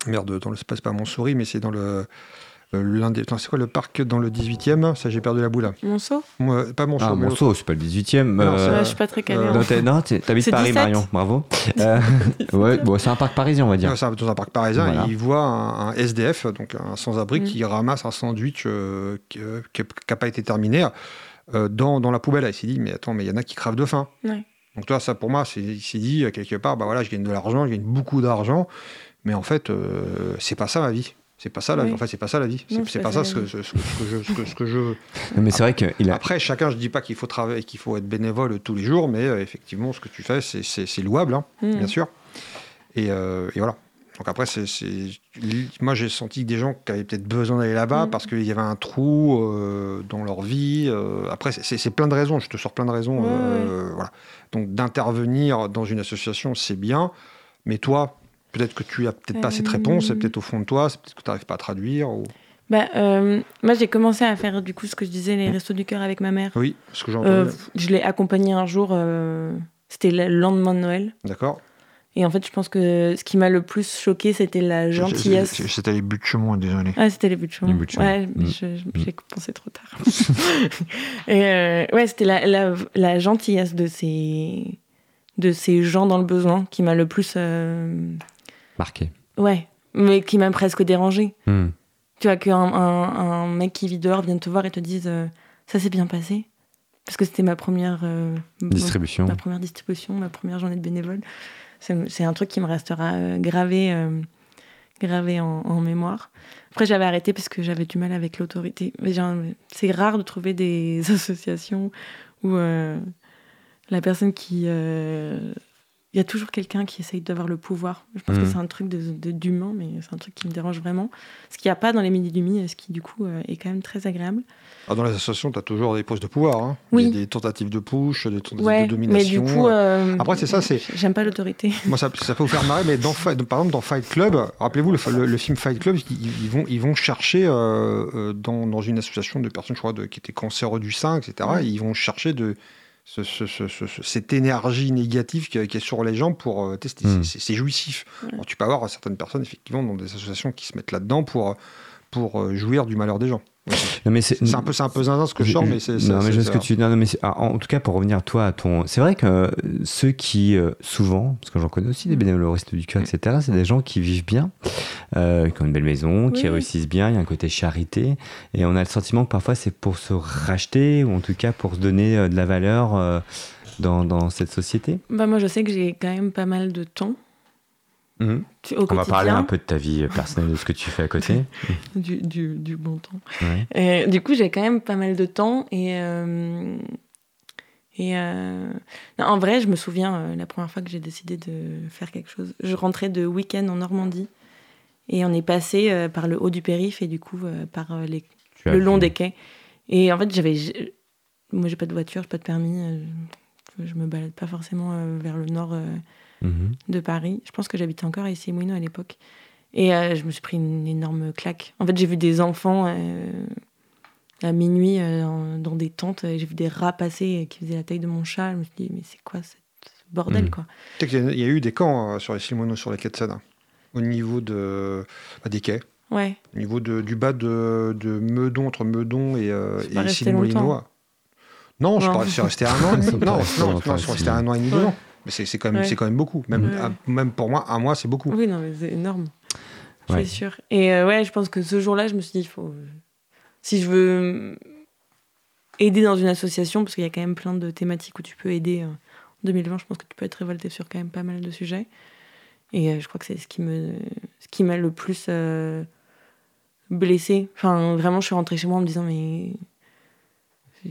merde, dans le, c'est pas Montsouris, mais c'est dans le, Euh, l'un des... C'est quoi le parc dans le 18e Ça, j'ai perdu la boule. Monceau? Moi, Pas Monceau. Ah, Monceau, c'est pas le 18e. Non, euh, Je suis pas très calée. euh, hein. non, t'es- non, t'es- t'habites C'est Paris, 17. Marion. Bravo. Euh, ouais, bon, c'est un parc parisien, on va dire. C'est dans un parc parisien, Voilà. il voit un, un SDF, donc un sans-abri, Mm. qui ramasse un sandwich euh, qui n'a pas été terminé euh, dans, dans la poubelle. Il s'est dit, mais attends, mais il y en a qui crèvent de faim. Ouais. Donc toi, ça pour moi, c'est- il s'est dit euh, quelque part, bah voilà, je gagne de l'argent, je gagne beaucoup d'argent, mais en fait, euh, c'est pas ça ma vie. C'est pas ça la vie. Oui. En fait, c'est pas ça la vie. C'est pas pas ça ce que, ce, ce que je, ce que- ce que je. Non, mais c'est vrai qu'il a. Après, chacun, je dis pas qu'il faut travailler, qu'il faut être bénévole tous les jours, mais euh, effectivement, ce que tu fais, c'est- louable, hein, Mm. bien sûr. Et, euh, et voilà. Donc après, c'est, moi j'ai senti que des gens qui avaient peut-être besoin d'aller là-bas Mm. parce qu'il y avait un trou euh, dans leur vie. euh, après, c'est, plein de raisons. Je te sors plein de raisons. Ouais, euh, Voilà. Donc d'intervenir dans une association, c'est bien. Mais toi, peut-être que tu as peut-être pas cette Euh, réponse. C'est peut-être au fond de toi. C'est peut-être que tu n'arrives pas à traduire. ou- Bah, euh, moi, j'ai commencé à faire du coup ce que je disais, les restos du cœur avec ma mère. Oui, ce que j'ai Euh, entendu. je l'ai accompagnée un jour, euh, c'était le lendemain de Noël. D'accord. Et en fait, je pense que ce qui m'a le plus choqué, c'était la gentillesse. C'était les buts de chemin, désolé. Ah, c'était les buts de chemin. Les buts de chemin. Ouais, Mm. je- j'ai pensé trop tard. et euh, ouais, c'était la, la, la gentillesse de ces, de ces gens dans le besoin qui m'a le plus. Marqué. ouais, mais qui m'a presque dérangé. Hmm. Tu vois, qu'un un, un mec qui vit dehors vienne te voir et te dise euh, Ça s'est bien passé. Parce que c'était ma première. euh, Distribution. ma première distribution, ma première journée de bénévole. C'est un truc qui me restera euh, gravé, gravé en, en mémoire. Après, j'avais arrêté parce que j'avais du mal avec l'autorité. Mais C'est rare de trouver des associations où la personne qui. Il y a toujours quelqu'un qui essaye d'avoir le pouvoir. Je pense que c'est un truc d'humain, de, mais c'est un truc qui me dérange vraiment. Ce qu'il n'y a pas dans les midi demi, ce qui du coup euh, est quand même très agréable. Ah, dans les associations, tu as toujours des postes de pouvoir. Hein. Oui. Des, des tentatives de push, des tentatives Ouais, de mais domination. du coup. euh, Après, c'est ça, c'est- J'aime pas l'autorité. Moi, ça, ça peut vous faire marrer, mais dans, par exemple, dans Fight Club, rappelez-vous, le, le- le film Fight Club, ils, ils vont, ils vont chercher euh, euh, dans, dans une association de personnes, je crois, de, qui étaient cancéreux du sein, etc. Ouais. et ils vont chercher de, ce- ce- ce- ce- ce- cette énergie négative qui, qui est sur les gens pour euh, tester. Mm. C'est- C'est jouissif. Ouais. Alors, tu peux avoir certaines personnes, effectivement, dans des associations qui se mettent là-dedans pour, pour euh, jouir du malheur des gens. Non, mais c'est C'est un peu, c'est un peu zinzin ce que je sors, mais c'est. Non, c'est- mais je ce que tu non, non, mais ah, en tout cas, pour revenir toi à ton. C'est vrai que euh, ceux qui, euh, souvent, parce que j'en connais aussi des bénévoles au Resto du Cœur, etc., c'est des gens qui vivent bien, euh, qui ont une belle maison, qui Oui. réussissent bien, il y a un côté charité. Et on a le sentiment que parfois c'est pour se racheter, ou en tout cas pour se donner euh, de la valeur euh, dans, dans cette société. Bah moi, je sais que j'ai quand même pas mal de temps Mhm. tu- On va parler un peu de ta vie euh, personnelle, de ce que tu fais à côté. du, du, du bon temps. Ouais. Et, du coup, j'ai quand même pas mal de temps et euh, et euh, non, en vrai, je me souviens euh, la première fois que j'ai décidé de faire quelque chose. Je rentrais de week-end en Normandie et on est passé par le haut du périph' et du coup par les Tu le long des quais. Et en fait, j'avais. Moi, j'ai pas de voiture, j'ai pas de permis. euh, Je me balade pas forcément vers le nord Mhm. de Paris. Je pense que j'habitais encore à Issy-Moulineaux à l'époque. Et euh, je me suis pris une énorme claque. En fait, j'ai vu des enfants euh, à minuit euh, dans des tentes. et J'ai vu des rats passer euh, qui faisaient la taille de mon chat. Je me suis dit, mais c'est quoi ce bordel, Mm. quoi? Tu sais qu'il y a- il y, a eu des camps euh, sur les sur les quais de Seine, hein, au niveau de, bah, des quais, Ouais. au niveau de, du bas de, de Meudon, entre Meudon et, euh, et longtemps. Non, je Non. crois que c'est resté un an et demi. Non, non, non, c'est resté un an et demi, Ouais. Mais c'est c'est quand, même- Ouais. c'est quand même beaucoup. Même, Ouais. à- même pour moi, un mois, c'est beaucoup. Oui, non, mais c'est énorme. Ouais. C'est sûr. Et euh, ouais, je pense que ce jour-là, je me suis dit, il faut. Si je veux aider dans une association, parce qu'il y a quand même plein de thématiques où tu peux aider. euh, En 2020, je pense que tu peux être révolté sur quand même pas mal de sujets. Et euh, je crois que c'est ce qui me, ce qui m'a le plus euh, blessée. Enfin, vraiment, je suis rentrée chez moi en me disant, mais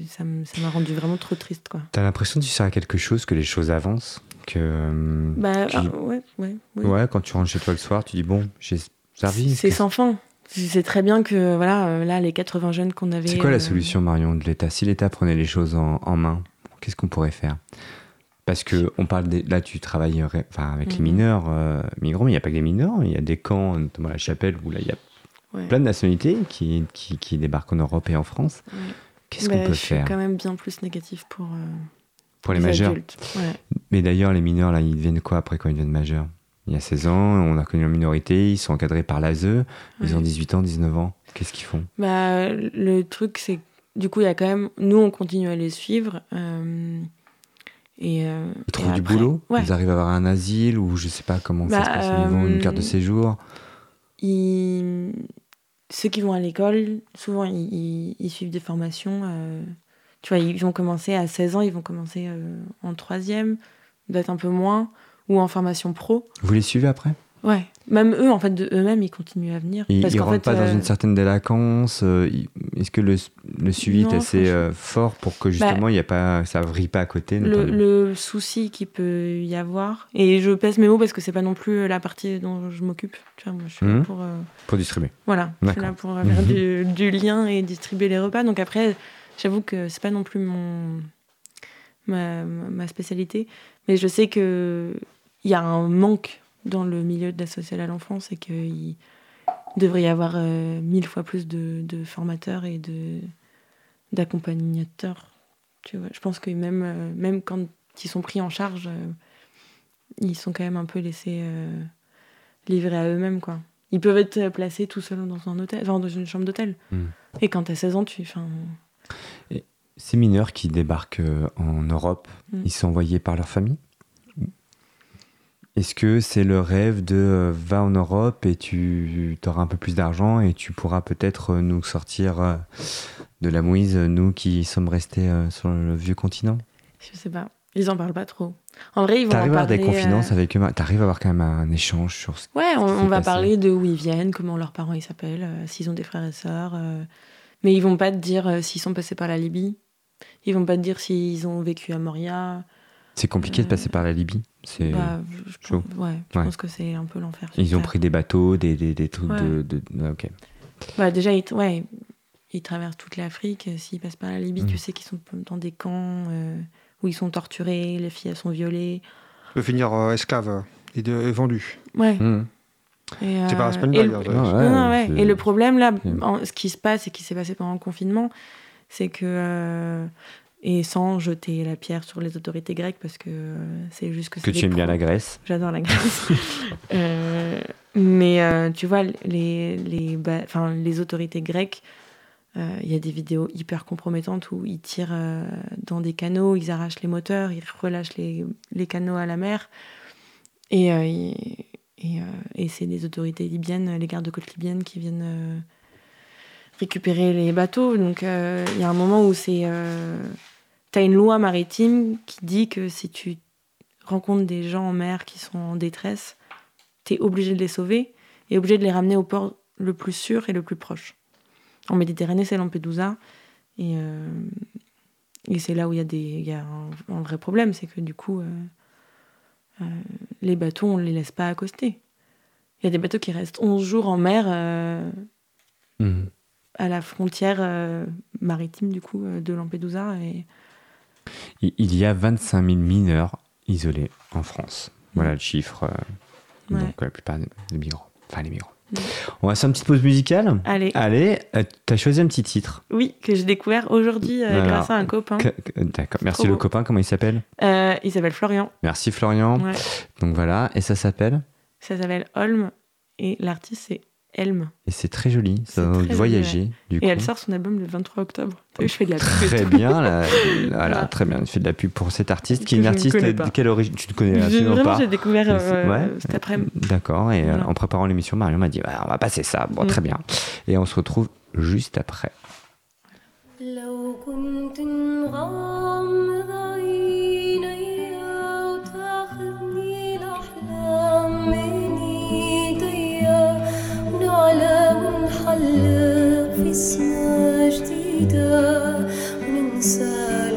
ça m'a rendu vraiment trop triste, quoi. T'as l'impression que tu sers à quelque chose, que les choses avancent, que. euh, Bah, tu- ah, ouais, ouais, ouais. Ouais, quand tu rentres chez toi le soir, tu dis bon, j'ai servi. C'est sans fin. C'est très bien que, voilà, euh, là, les 80 jeunes qu'on avait. C'est quoi la euh, solution, Marion, de l'État? Si l'État prenait les choses en, en main, qu'est-ce qu'on pourrait faire? Parce que on parle des, là, tu travailles enfin, avec les Mhm. mineurs euh, migrants, mais il n'y a pas que les mineurs. Il y a des camps, notamment à la Chapelle, où là, il y a ouais. plein de nationalités qui, qui, qui débarquent en Europe et en France. Qu'est-ce Bah, qu'on peut je suis faire quand même bien plus négatif pour, euh, pour les majeurs adultes. Ouais. Mais d'ailleurs, les mineurs, là, ils deviennent quoi après quand ils deviennent majeurs? Il y a 16 ans, on a connu la minorité, ils sont encadrés par l'ASE, ils ont 18 ans, 19 ans. Qu'est-ce qu'ils font? Bah, le truc, c'est que du coup, il y a quand même. Nous, on continue à les suivre. euh, et, euh, Ils et trouvent du boulot? Ouais. Ils arrivent à avoir un asile ou je sais pas comment ça Bah, se passe au niveau, une carte de euh, séjour? Ils- Ceux qui vont à l'école, souvent, ils, suivent des formations. euh, Tu vois, ils vont commencer à 16 ans, ils vont commencer euh, en troisième, peut-être un peu moins, ou en formation pro. Vous les suivez après? Ouais. Même eux, en fait, de eux-mêmes, ils continuent à venir. Ils, parce ils rentrent fait, pas dans euh, une certaine délinquance euh, Est-ce que le, le suivi Non, est assez euh, fort pour que justement il y a pas, ça vrille pas à côté le, souci qu'il peut y avoir, et je pèse mes mots parce que c'est pas non plus la partie dont je m'occupe. Tu vois, moi, je suis là Mhm. pour. euh, Pour distribuer. Voilà, je suis là pour faire du, du lien et distribuer les repas. Donc après, j'avoue que c'est pas non plus mon ma, ma spécialité, mais je sais que il y a un manque dans le milieu de la sociale à l'enfance et qu'il devrait y avoir euh, mille fois plus de, de formateurs et de d'accompagnateurs. Tu vois, je pense que même euh, même quand ils sont pris en charge, euh, ils sont quand même un peu laissés livrés à eux-mêmes quoi. Ils peuvent être placés tout seuls dans un hôtel, enfin, dans une chambre d'hôtel. Mm. Et quand t'as 16 ans, tu. Enfin, Ces mineurs qui débarquent en Europe, Mm. ils sont envoyés par leur famille? Est-ce que c'est le rêve de euh, va en Europe et tu auras un peu plus d'argent et tu pourras peut-être euh, nous sortir euh, de la mouise, nous qui sommes restés sur le vieux continent? Je sais pas. Ils en parlent pas trop. En vrai, ils vont T'arrives à avoir des confidences euh, avec eux? T'arrives à avoir quand même un échange sur ce Ouais, on, va parler de où ils viennent, comment leurs parents ils s'appellent, euh, s'ils ont des frères et sœurs. euh, Mais ils vont pas te dire s'ils sont passés par la Libye. Ils vont pas te dire s'ils ont vécu à Moria. C'est compliqué de passer par la Libye? C'est- Bah, je, chaud. pense, ouais, je Ouais. pense que c'est un peu l'enfer. Ils ont Terre. pris des bateaux, des, des, des trucs Ouais. de, de- ah, Ok. Bah, déjà, ils, ouais, ils traversent toute l'Afrique. euh, S'ils passent par la Libye, Mm. tu sais qu'ils sont dans des camps euh, où ils sont torturés, les filles elles sont violées. peut finir euh, esclave euh, et, de, et vendu. Ouais. Mmh. Et, C'est pas et le-. Ah Non, ouais. Et le problème, là, en- ce qui se passe et qui s'est passé pendant le confinement, c'est que. Et sans jeter la pierre sur les autorités grecques, parce que euh, c'est juste que Que tu aimes bien la Grèce. J'adore la Grèce. Euh, mais euh, tu vois, les, les, ba- enfin, les autorités grecques, il y a des vidéos hyper compromettantes où ils tirent dans des canaux, ils arrachent les moteurs, ils relâchent les, les canaux à la mer. Et, et, et, c'est des autorités libyennes, les gardes-côtes libyennes qui viennent récupérer les bateaux. Donc euh, il y a un moment où c'est. Euh, tu as une loi maritime qui dit que si tu rencontres des gens en mer qui sont en détresse, tu es obligé de les sauver et obligé de les ramener au port le plus sûr et le plus proche. En Méditerranée, c'est Lampedusa. Et, euh, c'est là où il y a, des, y a un, vrai problème, c'est que du coup, les bateaux, on ne les laisse pas accoster. Il y a des bateaux qui restent 11 jours en mer Mmh. À la frontière euh, maritime du coup euh, de Lampedusa. Et... Il y a 25 000 mineurs isolés en France. Voilà le chiffre. euh, Ouais. Donc la plupart des migrants. Enfin les migrants. Mm. On va faire une petite pause musicale. Allez, Allez, euh, t'as choisi un petit titre. oui, que j'ai découvert aujourd'hui euh, grâce à un copain. D'accord. Merci Trop le beau. copain. Comment il s'appelle? Euh, il s'appelle Florian. Merci Florian. Ouais. Donc voilà. Et ça s'appelle? Ça s'appelle Holm et l'artiste c'est Elm. Et c'est très joli. Ça va joli, voyager. Du Et coup. elle sort son album le 23 octobre. Vu, je fais de la pub Très bien, là, voilà, Voilà. très bien. Tu fais de la pub pour cet artiste qui est une je ne artiste de quelle origine Tu ne connais J'ai- absolument Vraiment, pas. j'ai découvert euh, ouais. cet après-midi. D'accord. Et euh, Voilà. en préparant l'émission, Marion m'a dit bah, on va passer ça. Bon, Mm. très bien. Et on se retrouve juste après. لو جديدة وننسى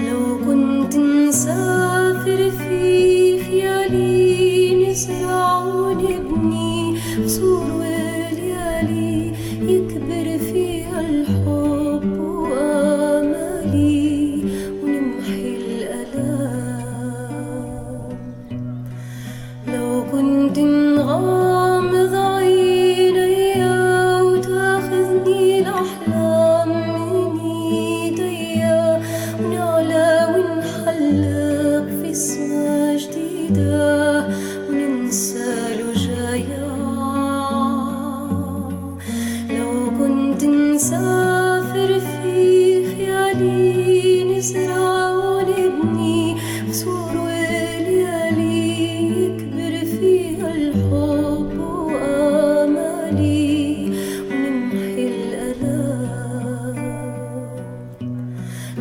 لو كنت نسافر في خيالي نزرع ونبني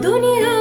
दुनिया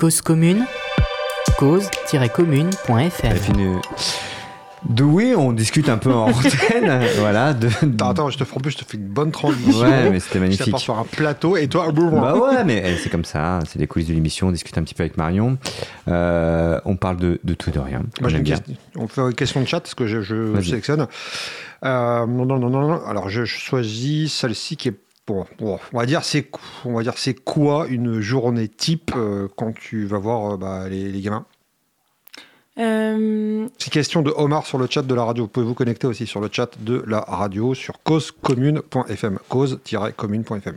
Cause commune, nous- de oui, on discute un peu en antenne, voilà. De, Attends, attends, je te, plus, je te fais une bonne transition. Ouais, mais c'était Je magnifique. t'apporte sur un plateau et toi, Bah ouais, mais eh, c'est comme ça, c'est les coulisses de l'émission, on discute un petit peu avec Marion. Euh, on parle de, de tout et de rien. Moi, bien. question. On fait une question de chat, parce que je, je sélectionne. Euh, non, non, non, non, non. Alors, je choisis celle-ci qui est. Bon, bon, on va dire c'est on va dire c'est quoi une journée type euh, quand tu vas voir euh, bah, les, les gamins? Euh, C'est question de Omar sur le chat de la radio. Vous pouvez vous connecter aussi sur le chat de la radio sur causecommune.fm. Cause-commune.fm.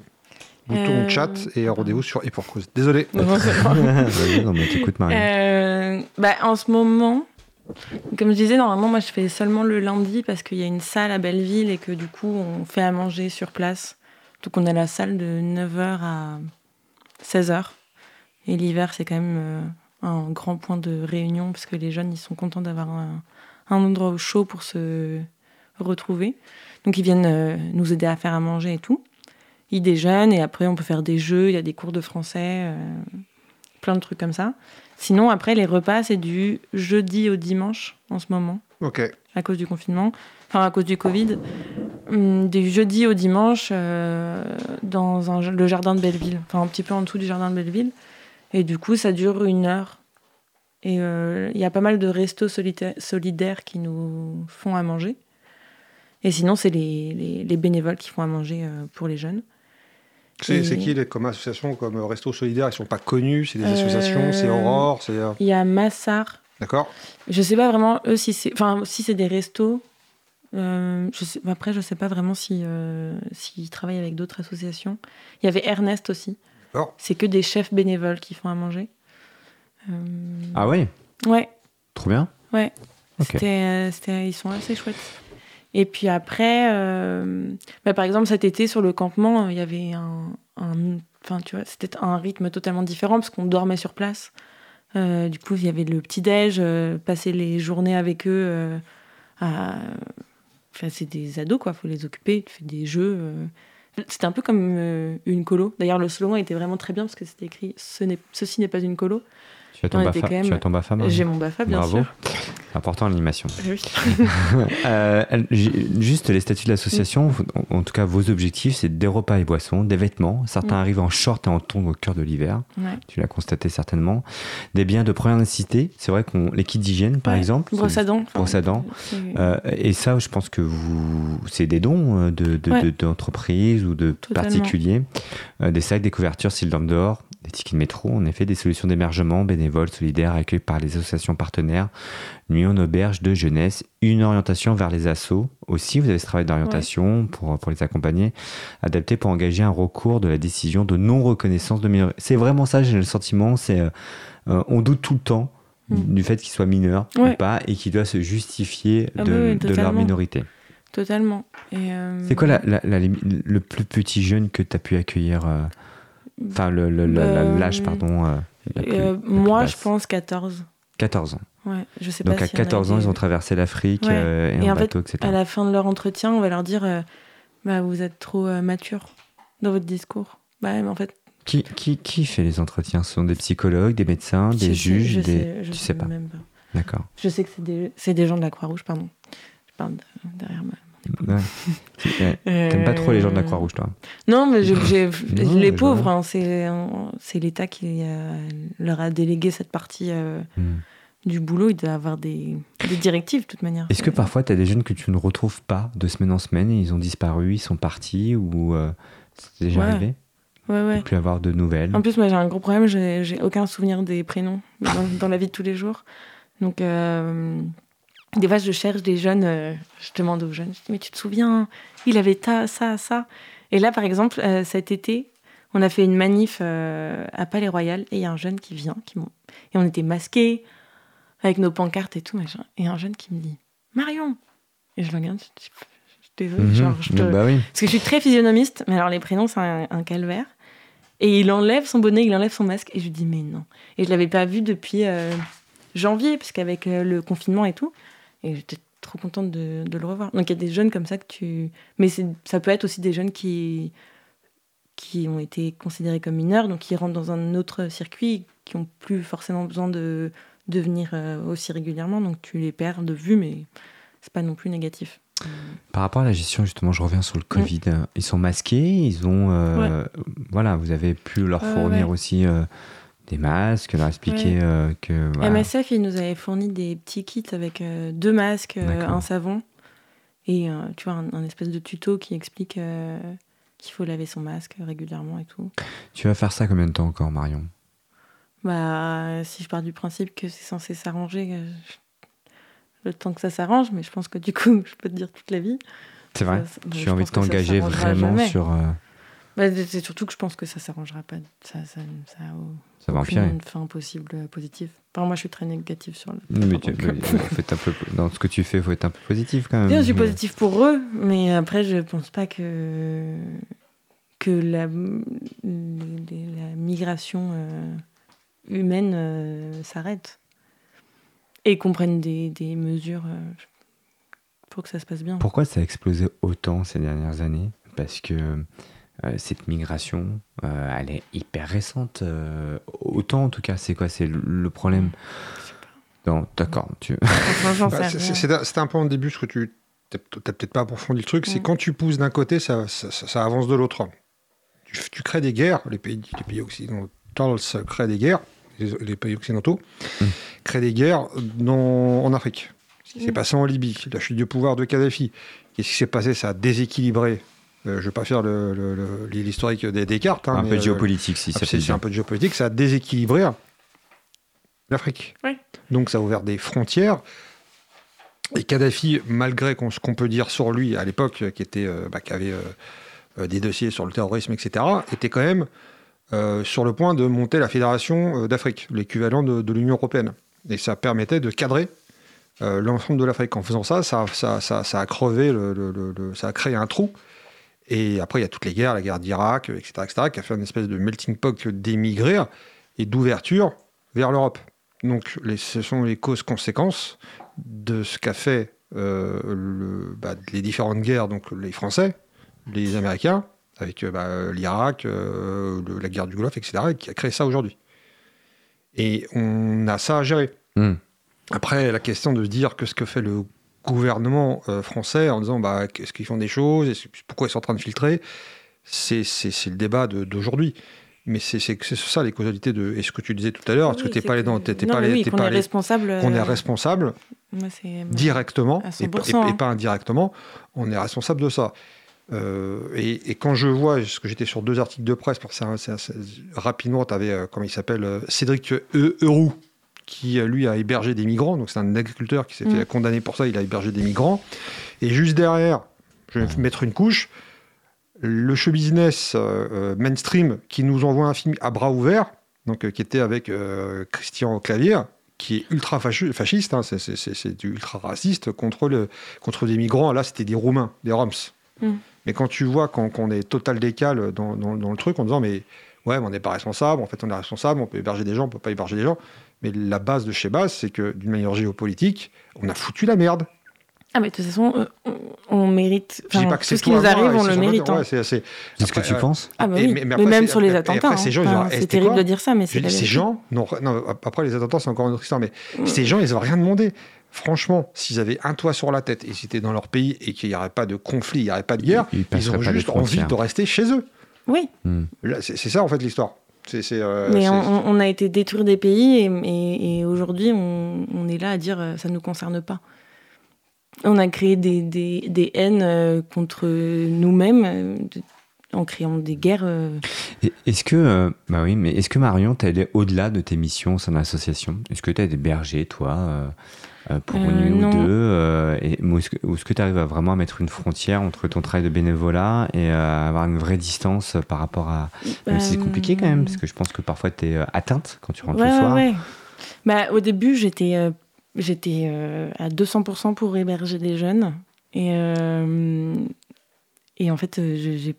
Bouton Euh, chat et rendez-vous sur et pour cause. Désolé. non, non, mais t'écoutes Marion. Euh, bah, en ce moment, comme je disais, normalement, moi, je fais seulement le lundi parce qu'il y a une salle à Belleville et que du coup, on fait à manger sur place. Donc, on a la salle de 9h à 16h. Et l'hiver, c'est quand même euh, un grand point de réunion parce que les jeunes, ils sont contents d'avoir un, un endroit au chaud pour se retrouver. Donc, ils viennent euh, nous aider à faire à manger et tout. Ils déjeunent et après, on peut faire des jeux, il y a des cours de français, euh, plein de trucs comme ça. Sinon, après, les repas, c'est du jeudi au dimanche en ce moment, Ok. à cause du confinement, enfin à cause du Covid. Hum, Du jeudi au dimanche euh, dans un- le jardin de Belleville, enfin un petit peu en dessous du jardin de Belleville. Et du coup, ça dure une heure. Et euh, il y a pas mal de restos solidaires qui nous font à manger. Et sinon, c'est les, les- les bénévoles qui font à manger euh, pour les jeunes. C'est Et- qui les comme associations comme Resto Solidaire Ils sont pas connus, c'est des associations, c'est Aurore, Il y a Massard. D'accord Je sais pas vraiment, eux, si c'est enfin, si c'est des restos. Euh, je sais, après, je sais pas vraiment si, euh, s'ils travaillent avec d'autres associations. Il y avait Ernest aussi. C'est que des chefs bénévoles qui font à manger. Euh, Ah ouais? Ouais, Trop bien. Ouais. Ok. C'était, euh, c'était- ils sont assez chouettes. Et puis après, euh, bah, par exemple, cet été, sur le campement, il y avait un. un- Enfin, tu vois, c'était un rythme totalement différent parce qu'on dormait sur place. Euh, du coup, il y avait le petit-déj, euh, passer les journées avec eux. euh, à... Enfin, c'est des ados, quoi. faut les occuper. Tu fais des jeux. euh. C'était un peu comme euh, une colo. D'ailleurs, le slogan était vraiment très bien parce que c'était écrit Ce n'est- Ceci n'est pas une colo. Tu as ton BAFA, même- tu as ton BAFA, J'ai mon BAFA, bien Bravo. sûr. Important l'animation. Oui. Euh, juste les statuts de l'association, en, en tout cas vos objectifs, c'est des repas et boissons, des vêtements. Certains Mm. arrivent en short et en tongs au cœur de l'hiver. Ouais. Tu l'as constaté certainement. Des biens de première nécessité. C'est vrai qu'on les kits d'hygiène, par Ouais. exemple. Brosse à dents. brosse à dents. Euh, et ça, je pense que vous, c'est des dons euh, de, de- Ouais. de- d'entreprises ou de Totalement. particuliers. Euh, des sacs, des couvertures s'ils dorment dehors, des tickets de métro, en effet, des solutions d'hébergement bénévoles, solidaires, accueillis par les associations partenaires, nuit en auberge de jeunesse, une orientation vers les assos. Aussi, vous avez ce travail d'orientation pour, pour les accompagner, adapté pour engager un recours de la décision de non-reconnaissance de minorité. C'est vraiment ça, j'ai le sentiment, c'est euh, euh, on doute tout le temps Mm. du fait qu'ils soient mineurs ou Ouais. pas et qu'ils doivent se justifier Ah de, oui, oui, de leur minorité. Totalement. Euh, C'est quoi la- la- la limi- le plus petit jeune que tu as pu accueillir euh, Enfin, le- le- Euh, l'âge, pardon. euh, la plus- euh, la Moi, basse. je pense 14. 14 ans. Ouais, je sais Donc pas à a 14 ans, des- ils ont traversé l'Afrique Ouais. et, Et en en fait, bateau, etc. À la fin de leur entretien, on va leur dire bah, Vous êtes trop mature dans votre discours. Bah, mais en fait, Qui, qui, qui fait les entretiens? Ce sont des psychologues, des médecins, des juges je des... sais, je Tu sais pas. D'accord. Je sais que c'est des, c'est des gens de la Croix-Rouge, pardon. Je parle de- derrière moi. Ouais. Ouais. T'aimes pas trop les gens de la Croix-Rouge, toi Non, mais je- j'ai- Non, les pauvres, hein, c'est c'est l'État qui euh, leur a délégué cette partie euh, Hmm. du boulot. Il doit avoir des, des directives, de toute manière. Est-ce que parfois, tu as des jeunes que tu ne retrouves pas de semaine en semaine et ils ont disparu, ils sont partis ou euh, c'est déjà Ouais. arrivé Ouais, ouais. Plus avoir de nouvelles En plus, moi, j'ai un gros problème. J'ai j'ai aucun souvenir des prénoms dans, dans la vie de tous les jours. Donc, euh, des fois, je cherche des jeunes. euh, je demande aux jeunes, je dis, mais tu te souviens, il avait ta, ça, ça. Et là, par exemple, euh, cet été, on a fait une manif euh, à Palais Royal et il y a un jeune qui vient. Qui et on était masqués avec nos pancartes et tout. Machin, et un jeune qui me dit Marion Et je le regarde, je dis, désolée. Mhm. genre, je te- Bah oui. parce que je suis très physionomiste, mais alors les prénoms, c'est un, un calvaire. Et il enlève son bonnet, il enlève son masque, et je lui dis, mais non. Et je l'avais pas vu depuis euh, janvier, parce qu'avec euh, le confinement et tout, et j'étais trop contente de, de le revoir. Donc il y a des jeunes comme ça que tu. Mais ça peut être aussi des jeunes qui, qui ont été considérés comme mineurs, donc qui rentrent dans un autre circuit, qui ont plus forcément besoin de, de venir euh, aussi régulièrement, donc tu les perds de vue, mais c'est pas non plus négatif. Par rapport à la gestion, justement, je reviens sur le Covid. Ils sont masqués, ils ont. euh, Voilà, vous avez pu leur fournir ouais. aussi euh, des masques, leur expliquer Ouais. euh, que. voilà. MSF, il nous avait fourni des petits kits avec euh, deux masques, euh, un savon et tu vois un, un espèce de tuto qui explique qu'il faut laver son masque régulièrement et tout. Tu vas faire ça combien de temps encore, Marion? Bah, si je pars du principe que c'est censé s'arranger, je- le temps que ça s'arrange, mais je pense que du coup, je peux te dire toute la vie. C'est vrai Ça- Tu as envie de t'engager vraiment jamais. sur. Bah, c'est surtout que je pense que ça s'arrangera pas. Ça, ça, ça au- ça va empirer. fin possible euh, positive. Enfin, moi, je suis très négative sur le. Mais tu- Donc, mais, faut être un peu, dans ce que tu fais, il faut être un peu positif quand même. Bien, je suis positive pour eux, mais après, je pense pas que, que la, migration euh, humaine euh, s'arrête. Et qu'on prenne des, des mesures euh, pour que ça se passe bien. Pourquoi ça a explosé autant ces dernières années? Parce que cette migration, euh, elle est hyper récente. euh, autant en tout cas, c'est quoi C'est le, le problème Non, d'accord. Tu... Bah, C'était c'était un peu en début, ce que tu n'as peut-être pas approfondi le truc, c'est quand tu pousses d'un côté, ça, ça, ça- ça avance de l'autre. Tu, tu crées des guerres, les pays, les pays occidentaux ça crée des guerres, les, les pays occidentaux Mm. créent des guerres dans- en Afrique. Ce qui s'est Mm. passé en Libye, la chute du pouvoir de Kadhafi. Qu'est-ce qui s'est passé? Ça a déséquilibré. Euh, je ne vais pas faire l'historique des, des cartes. hein, un mais, peu de euh, géopolitique, si ça ah, c'est un peu de géopolitique, ça a déséquilibré l'Afrique. Oui. Donc ça a ouvert des frontières. Et Kadhafi, malgré qu'on- ce qu'on peut dire sur lui à l'époque, qui, était, euh, bah, qui avait euh, des dossiers sur le terrorisme, etc., était quand même euh, sur le point de monter la Fédération euh, d'Afrique, l'équivalent de, de l'Union européenne. Et ça permettait de cadrer euh, l'ensemble de l'Afrique. En faisant ça, ça, ça, ça- ça a crevé, le, le- le- le- ça a créé un trou. Et après, il y a toutes les guerres, la guerre d'Irak, etc., etc., qui a fait une espèce de melting pot d'émigrés et d'ouverture vers l'Europe. Donc, les- ce sont les causes-conséquences de ce qu'a fait euh, le- bah, les différentes guerres, donc les Français, les Américains, avec euh, bah, l'Irak, euh, la guerre du Golfe, etc., et qui a créé ça aujourd'hui. Et on a ça à gérer. Hmm. Après, la question de se dire que ce que fait le gouvernement euh, français en disant bah, est-ce qu'ils font des choses, pourquoi ils sont en train de filtrer, c'est le débat d'aujourd'hui. Mais c'est ça les causalités de. Et ce que tu disais tout à l'heure, est-ce que Oui, tu n'es pas que- t'es- mais allé- oui, qu'on est responsable. qu'on est euh, responsable directement et, 100%, et- et hein. pas indirectement, on est responsable de ça. Euh, et, et quand je vois, parce que j'étais sur deux articles de presse, ça- ça- rapidement, tu avais, comment il s'appelle, euh, Cédric E- Euroux, qui euh, lui a hébergé des migrants, donc c'est un agriculteur qui s'est Mm. fait condamner pour ça, il a hébergé des migrants. Et juste derrière, je vais mettre une couche, le show business euh, euh, mainstream qui nous envoie un film à bras ouverts, donc, euh, qui était avec euh, Christian Clavier, qui est ultra fasciste, hein, c'est- du ultra raciste contre, le, contre des migrants. Là, c'était des Roumains, des Roms. Mm. Mais quand tu vois qu'on qu'on est total décal dans, dans- dans le truc en disant, mais ouais, mais on n'est pas responsable, en fait, on est responsable, on peut héberger des gens, on peut pas héberger des gens. Mais la base de chez base, c'est que d'une manière géopolitique, on a foutu la merde. Ah, mais de toute façon, euh, on, on mérite. Je dis pas que tout ce qui nous arrive, on le mérite. hein. ouais, c'est- c'est- ce que tu euh, penses Ah, bah Et- oui. mais- mais Mais, après, même sur les attentats. hein. ils Enfin, eh, c'est c'était terrible de dire ça, mais c'est ces gens, non, non, après les attentats, c'est encore une autre histoire, mais ces gens, ils n'ont rien demandé. Franchement, s'ils avaient un toit sur la tête et s'ils étaient dans leur pays et qu'il n'y aurait pas de conflit, il n'y aurait pas de guerre, Ils ils, passeraient ont juste envie de rester chez eux. Oui, Hmm. C'est ça, en fait, l'histoire. C'est, c'est, euh, mais c'est- on, on a été détruire des pays et, et- et aujourd'hui, on, on est là à dire euh, ça ne nous concerne pas. On a créé des, des- des haines euh, contre nous-mêmes en créant des guerres. Et- Est-ce que, euh, bah oui, mais est-ce que Marion, t'es allé au-delà de tes missions au sein de l'association? Est-ce que tu as des bergers, toi, pour une Euh, nuit ou deux euh, et, ou est-ce que, tu arrives à vraiment mettre une frontière entre ton travail de bénévolat et euh, avoir une vraie distance euh, par rapport à. Même si c'est compliqué quand même, parce que je pense que parfois tu es atteinte quand tu rentres Ouais, le soir. ouais. Bah, au début, j'étais euh, j'étais euh, à 200% pour héberger des jeunes. Et, euh, et en fait, euh,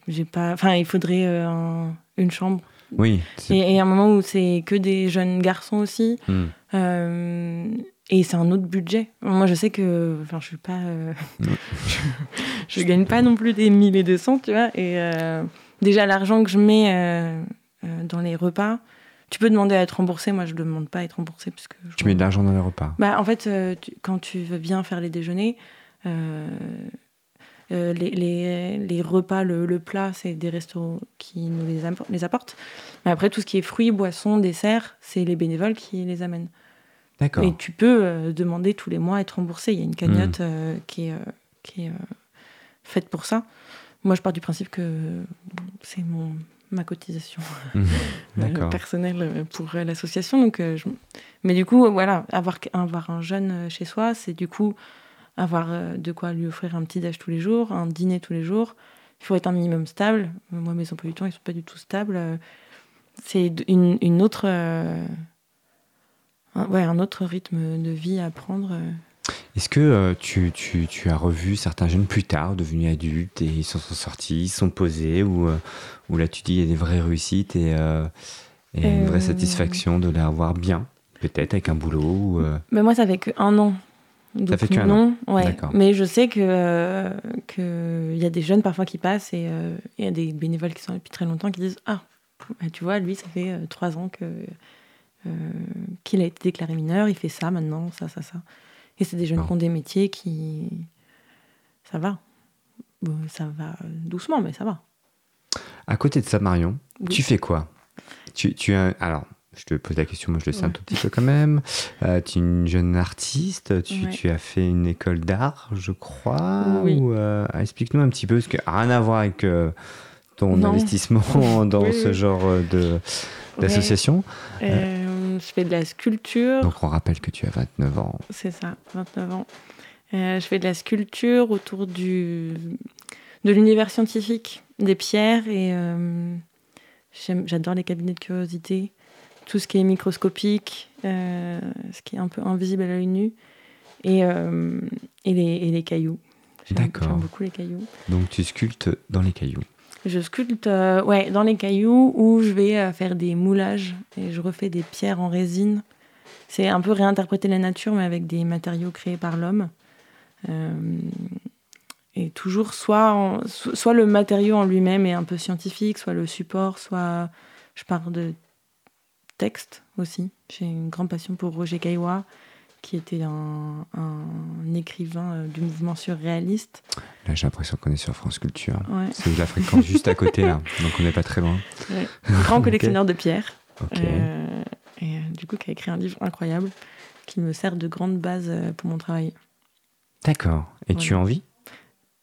j'ai- pas. Enfin, il faudrait euh, un- une chambre. Oui. Et, et un moment où c'est que des jeunes garçons aussi. Hmm. Et c'est un autre budget. Moi, je sais que. Enfin, je suis pas. euh, je, je gagne pas non plus des 1000 et 200, tu vois. Et euh, déjà, l'argent que je mets euh, dans les repas, tu peux demander à être remboursé. Moi, je demande pas à être remboursé parce que. Tu mets de l'argent dans les repas. Bah, en fait, tu- quand tu veux bien faire les déjeuners, les, les- les repas, le, le plat, c'est des restos qui nous les apportent. Mais après, tout ce qui est fruits, boissons, desserts, c'est les bénévoles qui les amènent. D'accord. Et tu peux euh, demander tous les mois à être remboursé. Il y a une cagnotte qui est, euh, qui est euh, faite pour ça. Moi, je pars du principe que c'est mon ma cotisation D'accord. personnelle pour l'association. Donc, je- Mais du coup, voilà, avoir, avoir un jeune chez soi, c'est du coup avoir de quoi lui offrir un petit déj tous les jours, un dîner tous les jours. Il faut être un minimum stable. Moi, mes emplois du temps, ils sont pas du tout stables. C'est une, une autre, un, ouais, un autre rythme de vie à prendre. euh. Est-ce que euh, tu, tu- tu as revu certains jeunes plus tard, devenus adultes, et ils s'en sont sortis, ils sont posés, ou, euh, ou là tu dis il y a des vraies réussites et, euh, et une vraie satisfaction de les avoir bien, peut-être avec un boulot ou, Mais moi, ça fait que un an Donc, fait qu'un non, ouais. D'accord. Mais je sais que euh, que il y a des jeunes parfois qui passent et il y a des bénévoles qui sont là depuis très longtemps qui disent ah bah, tu vois lui ça fait trois ans que qu'il a été déclaré mineur, il fait ça maintenant, ça ça ça. Et c'est des jeunes Bon. qui ont des métiers qui ça va, Bon, ça va doucement mais ça va. À côté de ça, Marion, Oui. tu fais quoi? Tu, tu as, Alors, je te pose la question, moi je le sais un Ouais. tout petit peu quand même. Euh, tu es une jeune artiste, tu, Ouais. tu as fait une école d'art, je crois. Oui. ou, euh, Explique-nous un petit peu, parce que rien à voir avec euh, ton Non. investissement dans Oui, ce genre euh, de d'association. Euh, je fais de la sculpture. Donc on rappelle que tu as 29 ans. C'est ça, 29 ans. Euh, je fais de la sculpture autour du, de l'univers scientifique, des pierres et euh, j'adore les cabinets de curiosité, tout ce qui est microscopique, euh, ce qui est un peu invisible à l'œil nu et, et, les, et les cailloux. J'aime beaucoup les cailloux. Donc tu sculptes dans les cailloux. Je sculpte euh, ouais, dans les cailloux où je vais euh, faire des moulages et je refais des pierres en résine. C'est un peu réinterpréter la nature, mais avec des matériaux créés par l'homme. Euh, et toujours, soit, soit le matériau en lui-même est un peu scientifique, soit le support, soit je parle de texte aussi. J'ai une grande passion pour Roger Caillois, qui était un, un écrivain euh, du mouvement surréaliste. Là j'ai l'impression qu'on est sur France Culture. Ouais. C'est la fréquence juste à côté là, donc on n'est pas très loin. Grand Ok. collectionneur de pierres. Euh, et euh, du coup, qui a écrit un livre incroyable qui me sert de grande base pour mon travail. D'accord. Et tu as envie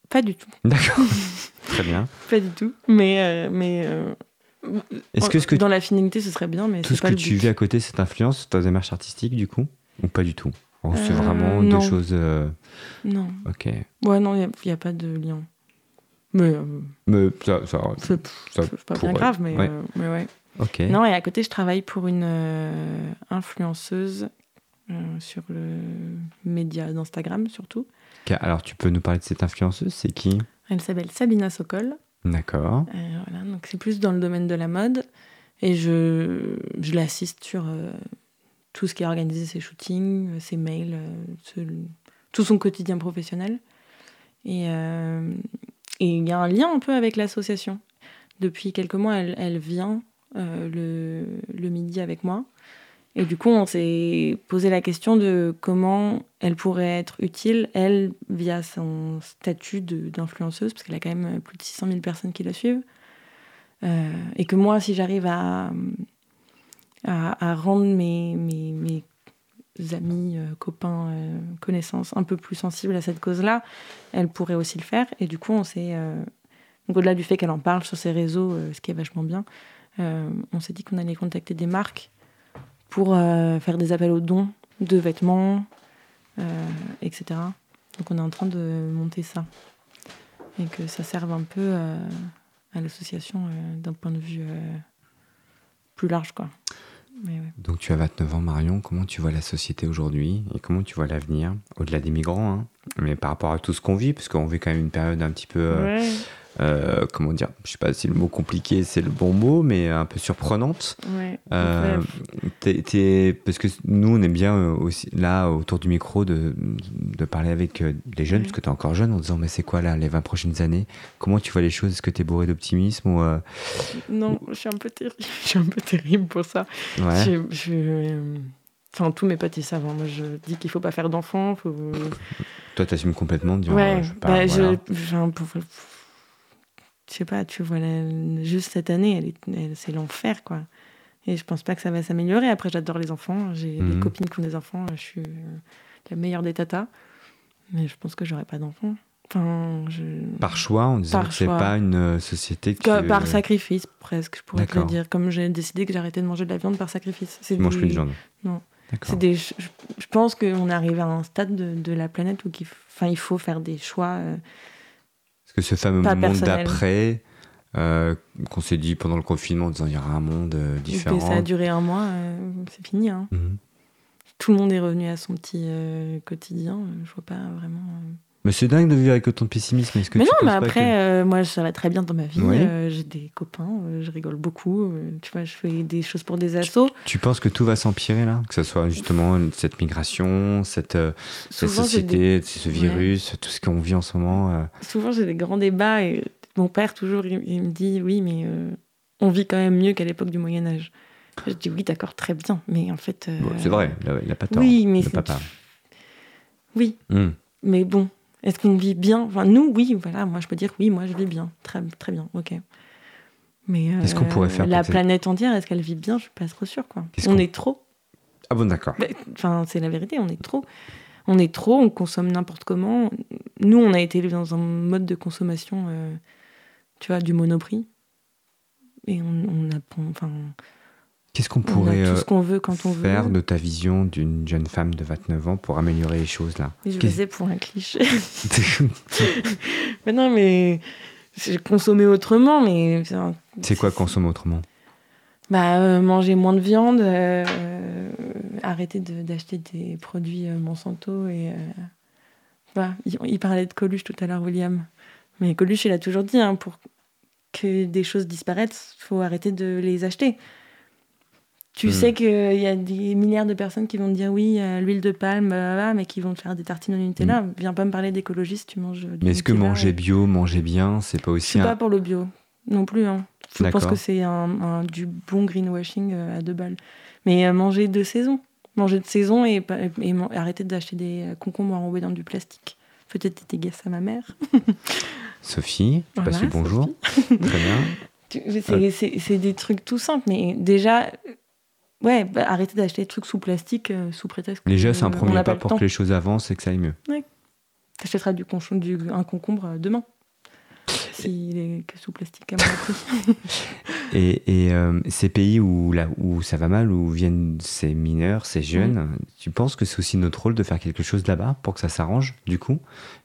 Pas du tout, D'accord. Très bien. pas du tout. Mais, euh, mais euh, Est-ce que, ce que dans la finalité, ce serait bien, mais tout ce pas que le tu vis à côté, c'est influence ta démarche artistique du coup? Ou pas du tout Ou c'est Euh, vraiment non. deux choses. euh, Non, Ok. ouais, non, il n'y a, pas de lien. Mais euh, Mais ça. ça- c'est pas bien grave, mais, Ouais. mais ouais. Ok. Non, et à côté, je travaille pour une euh, influenceuse euh, sur le média d'Instagram surtout. Alors tu peux nous parler de cette influenceuse C'est qui? Elle s'appelle Sabina Sokol. D'accord. Euh, voilà, donc c'est plus dans le domaine de la mode. Et je, je l'assiste sur tout ce qui est organisé, ses shootings, ses mails, euh, tout son quotidien professionnel. Et euh, et il y a un lien un peu avec l'association. Depuis quelques mois, elle, vient euh, le, midi avec moi. Et du coup, on s'est posé la question de comment elle pourrait être utile, elle, via son statut d'influenceuse, parce qu'elle a quand même plus de 600 000 personnes qui la suivent. Et que moi, si j'arrive à, à, rendre mes, mes, mes amis, euh, copains, euh, connaissances un peu plus sensibles à cette cause-là, elle pourrait aussi le faire. Et du coup, on s'est. euh, au-delà du fait qu'elle en parle sur ses réseaux, euh, ce qui est vachement bien, on s'est dit qu'on allait contacter des marques pour faire des appels aux dons de vêtements, etc. Donc, on est en train de monter ça. Et que ça serve un peu à l'association d'un point de vue plus large, quoi. Mais ouais. Donc tu as 29 ans Marion, comment tu vois la société aujourd'hui et comment tu vois l'avenir Au-delà des migrants, hein, mais par rapport à tout ce qu'on vit, parce qu'on vit quand même une période un petit peu... Ouais, euh, comment dire Je sais pas si le mot compliqué c'est le bon mot, mais un peu surprenante. ouais. Euh, t'es- parce que nous, on aime bien euh, aussi, là, autour du micro, de, de parler avec euh, les jeunes, Ouais. parce que tu es encore jeune, en disant, mais c'est quoi là, les 20 prochaines années? Comment tu vois les choses? Est-ce que tu es bourré d'optimisme ou, euh, Non, je suis un peu terrible. Je suis un peu terrible pour ça. ouais. Je, je- euh, Enfin, tous mes potes savent. hein. Moi, je dis qu'il faut pas faire d'enfants. Faut... Toi, tu assumes complètement dire, ouais. euh, je bah, je, je sais pas. Tu vois, juste cette année, elle est, elle- c'est l'enfer, quoi. Et je pense pas que ça va s'améliorer. Après, j'adore les enfants. J'ai Mhm. des copines qui ont des enfants. Je suis euh, la meilleure des tatas. Mais je pense que j'aurai pas d'enfants. Enfin, je... Par choix, en disant Par que c'est pas une euh, société qui. Que- Par sacrifice, presque, je pourrais te le dire. Comme j'ai décidé que j'arrêtais de manger de la viande par sacrifice. C'est Tu manges plus de viande. Non. C'est des, je, je pense qu'on arrive à un stade de, de la planète où f- enfin, il faut faire des choix. euh, Parce que ce fameux Pas monde d'après, euh, qu'on s'est dit pendant le confinement, en disant il y aura un monde euh, différent. ça a duré un mois, euh, c'est fini. hein. Mhm. Tout le monde est revenu à son petit euh, quotidien. Je vois pas vraiment. Mais c'est dingue de vivre avec autant de pessimisme. Est-ce que Mais tu non, mais après, que- euh, moi, ça va très bien dans ma vie. Oui. euh, j'ai des copains, euh, je rigole beaucoup. tu vois, je fais des choses pour des assos. Tu penses que tout va s'empirer là? Que ce soit justement cette migration, cette, des- société, ce virus, tout ce qu'on vit en ce moment. souvent, j'ai des grands débats et mon père, toujours, il, il me dit Oui, mais on vit quand même mieux qu'à l'époque du Moyen-Âge. Je dis Oui, d'accord, très bien. Mais en fait. bon, c'est vrai, il n'a pas tort. Oui, mais le papa. Oui, Hum. mais bon, est-ce qu'on vit bien? Enfin, nous, oui, voilà, moi, je peux dire Oui, moi, je vis bien. Très, très bien, ok. Mais Qu'est-ce qu'on euh, pourrait faire La planète entière, est-ce qu'elle vit bien? Je suis pas trop sûre, quoi. On est trop. Ah bon, d'accord. Enfin, c'est la vérité, on est trop. On est trop, on consomme n'importe comment. Nous, on a été dans un mode de consommation, euh, tu vois, du monoprix. Et on, on a, enfin, Qu'est-ce qu'on pourrait tout euh, ce qu'on veut quand on faire veut. de ta vision d'une jeune femme de 29 ans pour améliorer les choses là? Et je faisais pour un cliché. mais non, mais j'ai consommé autrement, mais c'est quoi consommer autrement? Bah, euh, manger moins de viande, euh, euh, arrêter de- d'acheter des produits Monsanto et voilà. il, il parlait de Coluche tout à l'heure, William. Mais Coluche, il a toujours dit, hein, pour que des choses disparaissent, faut arrêter de les acheter. Tu Hmm. sais qu'il y a des milliards de personnes qui vont te dire oui, euh, l'huile de palme, blablabla, mais qui vont te faire des tartines au Nutella. Viens pas me parler d'écologie si tu manges du. Mais est-ce que manger et- bio, manger bien, c'est pas Je aussi suis un... pas pour le bio non plus. Hein. Je pense que c'est un, un- du bon greenwashing euh, à deux balles. Mais euh, manger de saison. Manger de saison et, arrêter d'acheter des euh, concombres enrobés dans du plastique. Peut-être dédicace à ma mère. Sophie, je Voilà, passe le bonjour. Très bien. C'est des trucs tout simples. Mais déjà, euh, ouais, bah, arrêter d'acheter des trucs sous plastique euh, sous prétexte que Déjà, c'est un premier pas pour que les choses avancent et que ça aille mieux. T'achèteras du, du un concombre euh, demain. S'il est que sous plastique à mon prix. Et, et, euh, ces pays où, là, où ça va mal, où viennent ces mineurs, ces jeunes, tu penses que c'est aussi notre rôle de faire quelque chose là-bas pour que ça s'arrange, du coup?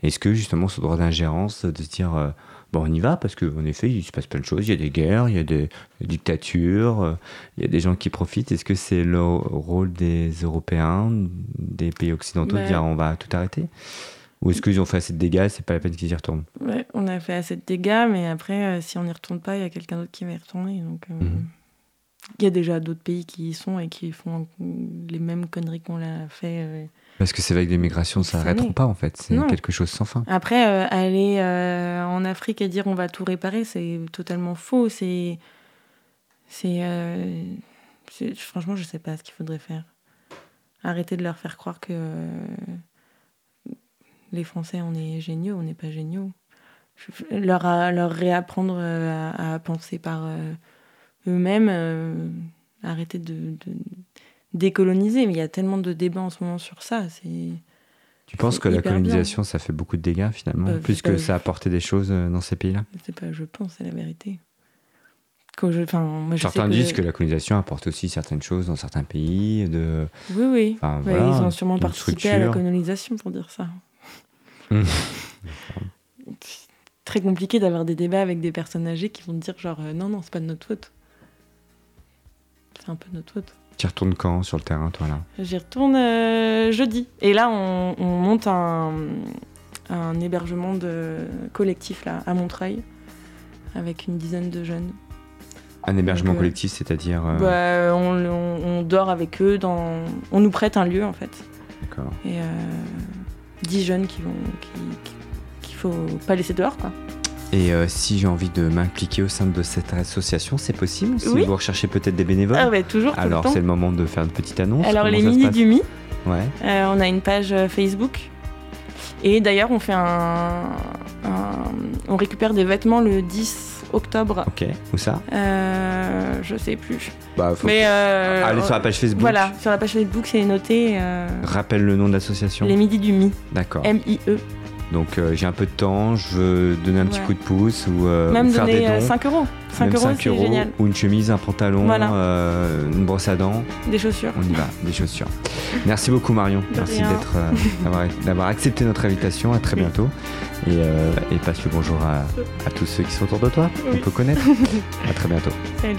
Est-ce que justement ce droit d'ingérence, de se dire, euh, bon, on y va, parce qu'en effet, il se passe plein de choses, il y a des guerres, il y a des dictatures, euh, il y a des gens qui profitent. Est-ce que c'est le rôle des Européens, des pays occidentaux, de dire on va tout arrêter? Ou est-ce qu'ils ont fait assez de dégâts, c'est pas la peine qu'ils y retournent? Ouais, on a fait assez de dégâts, mais après, euh, si on n'y retourne pas, il y a quelqu'un d'autre qui va y retourner. Donc, euh, Mhm. il y a déjà d'autres pays qui y sont et qui font les mêmes conneries qu'on l'a fait. euh. Parce que c'est avec des migrations, ça l'est. pas en fait, c'est quelque chose sans fin. Après, euh, aller euh, en Afrique et dire on va tout réparer, c'est totalement faux. C'est, c'est, euh, franchement, je sais pas ce qu'il faudrait faire. Arrêter de leur faire croire que les Français, on est géniaux, on n'est pas géniaux. Je- leur, leur réapprendre à, à penser par eux-mêmes, arrêter de, de décoloniser. Mais il y a tellement de débats en ce moment sur ça. C'est Tu penses que la bien. colonisation, ça fait beaucoup de dégâts finalement, Bah, plus que pas- ça a apporté des choses euh, dans ces pays-là? C'est pas, je pense, c'est la vérité. Quand je, moi, je Certains disent que la colonisation apporte aussi certaines choses dans certains pays. De... Oui, oui. Enfin, Ouais, voilà, ils ont sûrement participé à la colonisation pour dire ça. C'est Très compliqué d'avoir des débats avec des personnes âgées qui vont te dire genre euh, non non c'est pas de notre faute. C'est un peu de notre faute. Tu retournes quand sur le terrain, toi là? J'y retourne euh, jeudi. Et là on, on monte un, un hébergement de collectif là à Montreuil avec une dizaine de jeunes. Un hébergement Donc, euh, collectif, c'est-à-dire. euh, Bah, on, on- on dort avec eux dans. On nous prête un lieu en fait. D'accord. Et euh, 10 jeunes qui vont. qui- qu'il faut pas laisser dehors quoi. Et euh, si j'ai envie de m'impliquer au sein de cette association, c'est possible Si Oui. vous recherchez peut-être des bénévoles Ah ouais, toujours tout Alors le c'est le moment de faire une petite annonce. Alors les mini du mi, Ouais. euh, on a une page euh, Facebook. Et d'ailleurs on fait un, un- On récupère des vêtements le 10 octobre. Ok. Où ça? Euh, je sais plus. Bah, faut Mais aller sur la page Facebook. Voilà, sur la page Facebook c'est noté Rappelle le nom de l'association. les midis du mi. D'accord. M-I-E. Donc euh, j'ai un peu de temps, je veux donner un petit coup de pouce ou, euh, Même ou faire des donner euh, dons. 5 euros. 5 Même euros 5 c'est euros, génial. Ou une chemise, un pantalon, Voilà. euh, une brosse à dents. Des chaussures. On y va, des chaussures. Merci beaucoup Marion. De Merci d'avoir, accepté notre invitation. À très bientôt. Et, et passe le bonjour à, à tous ceux qui sont autour de toi, qu'on Oui. peut connaître. à très bientôt. Salut.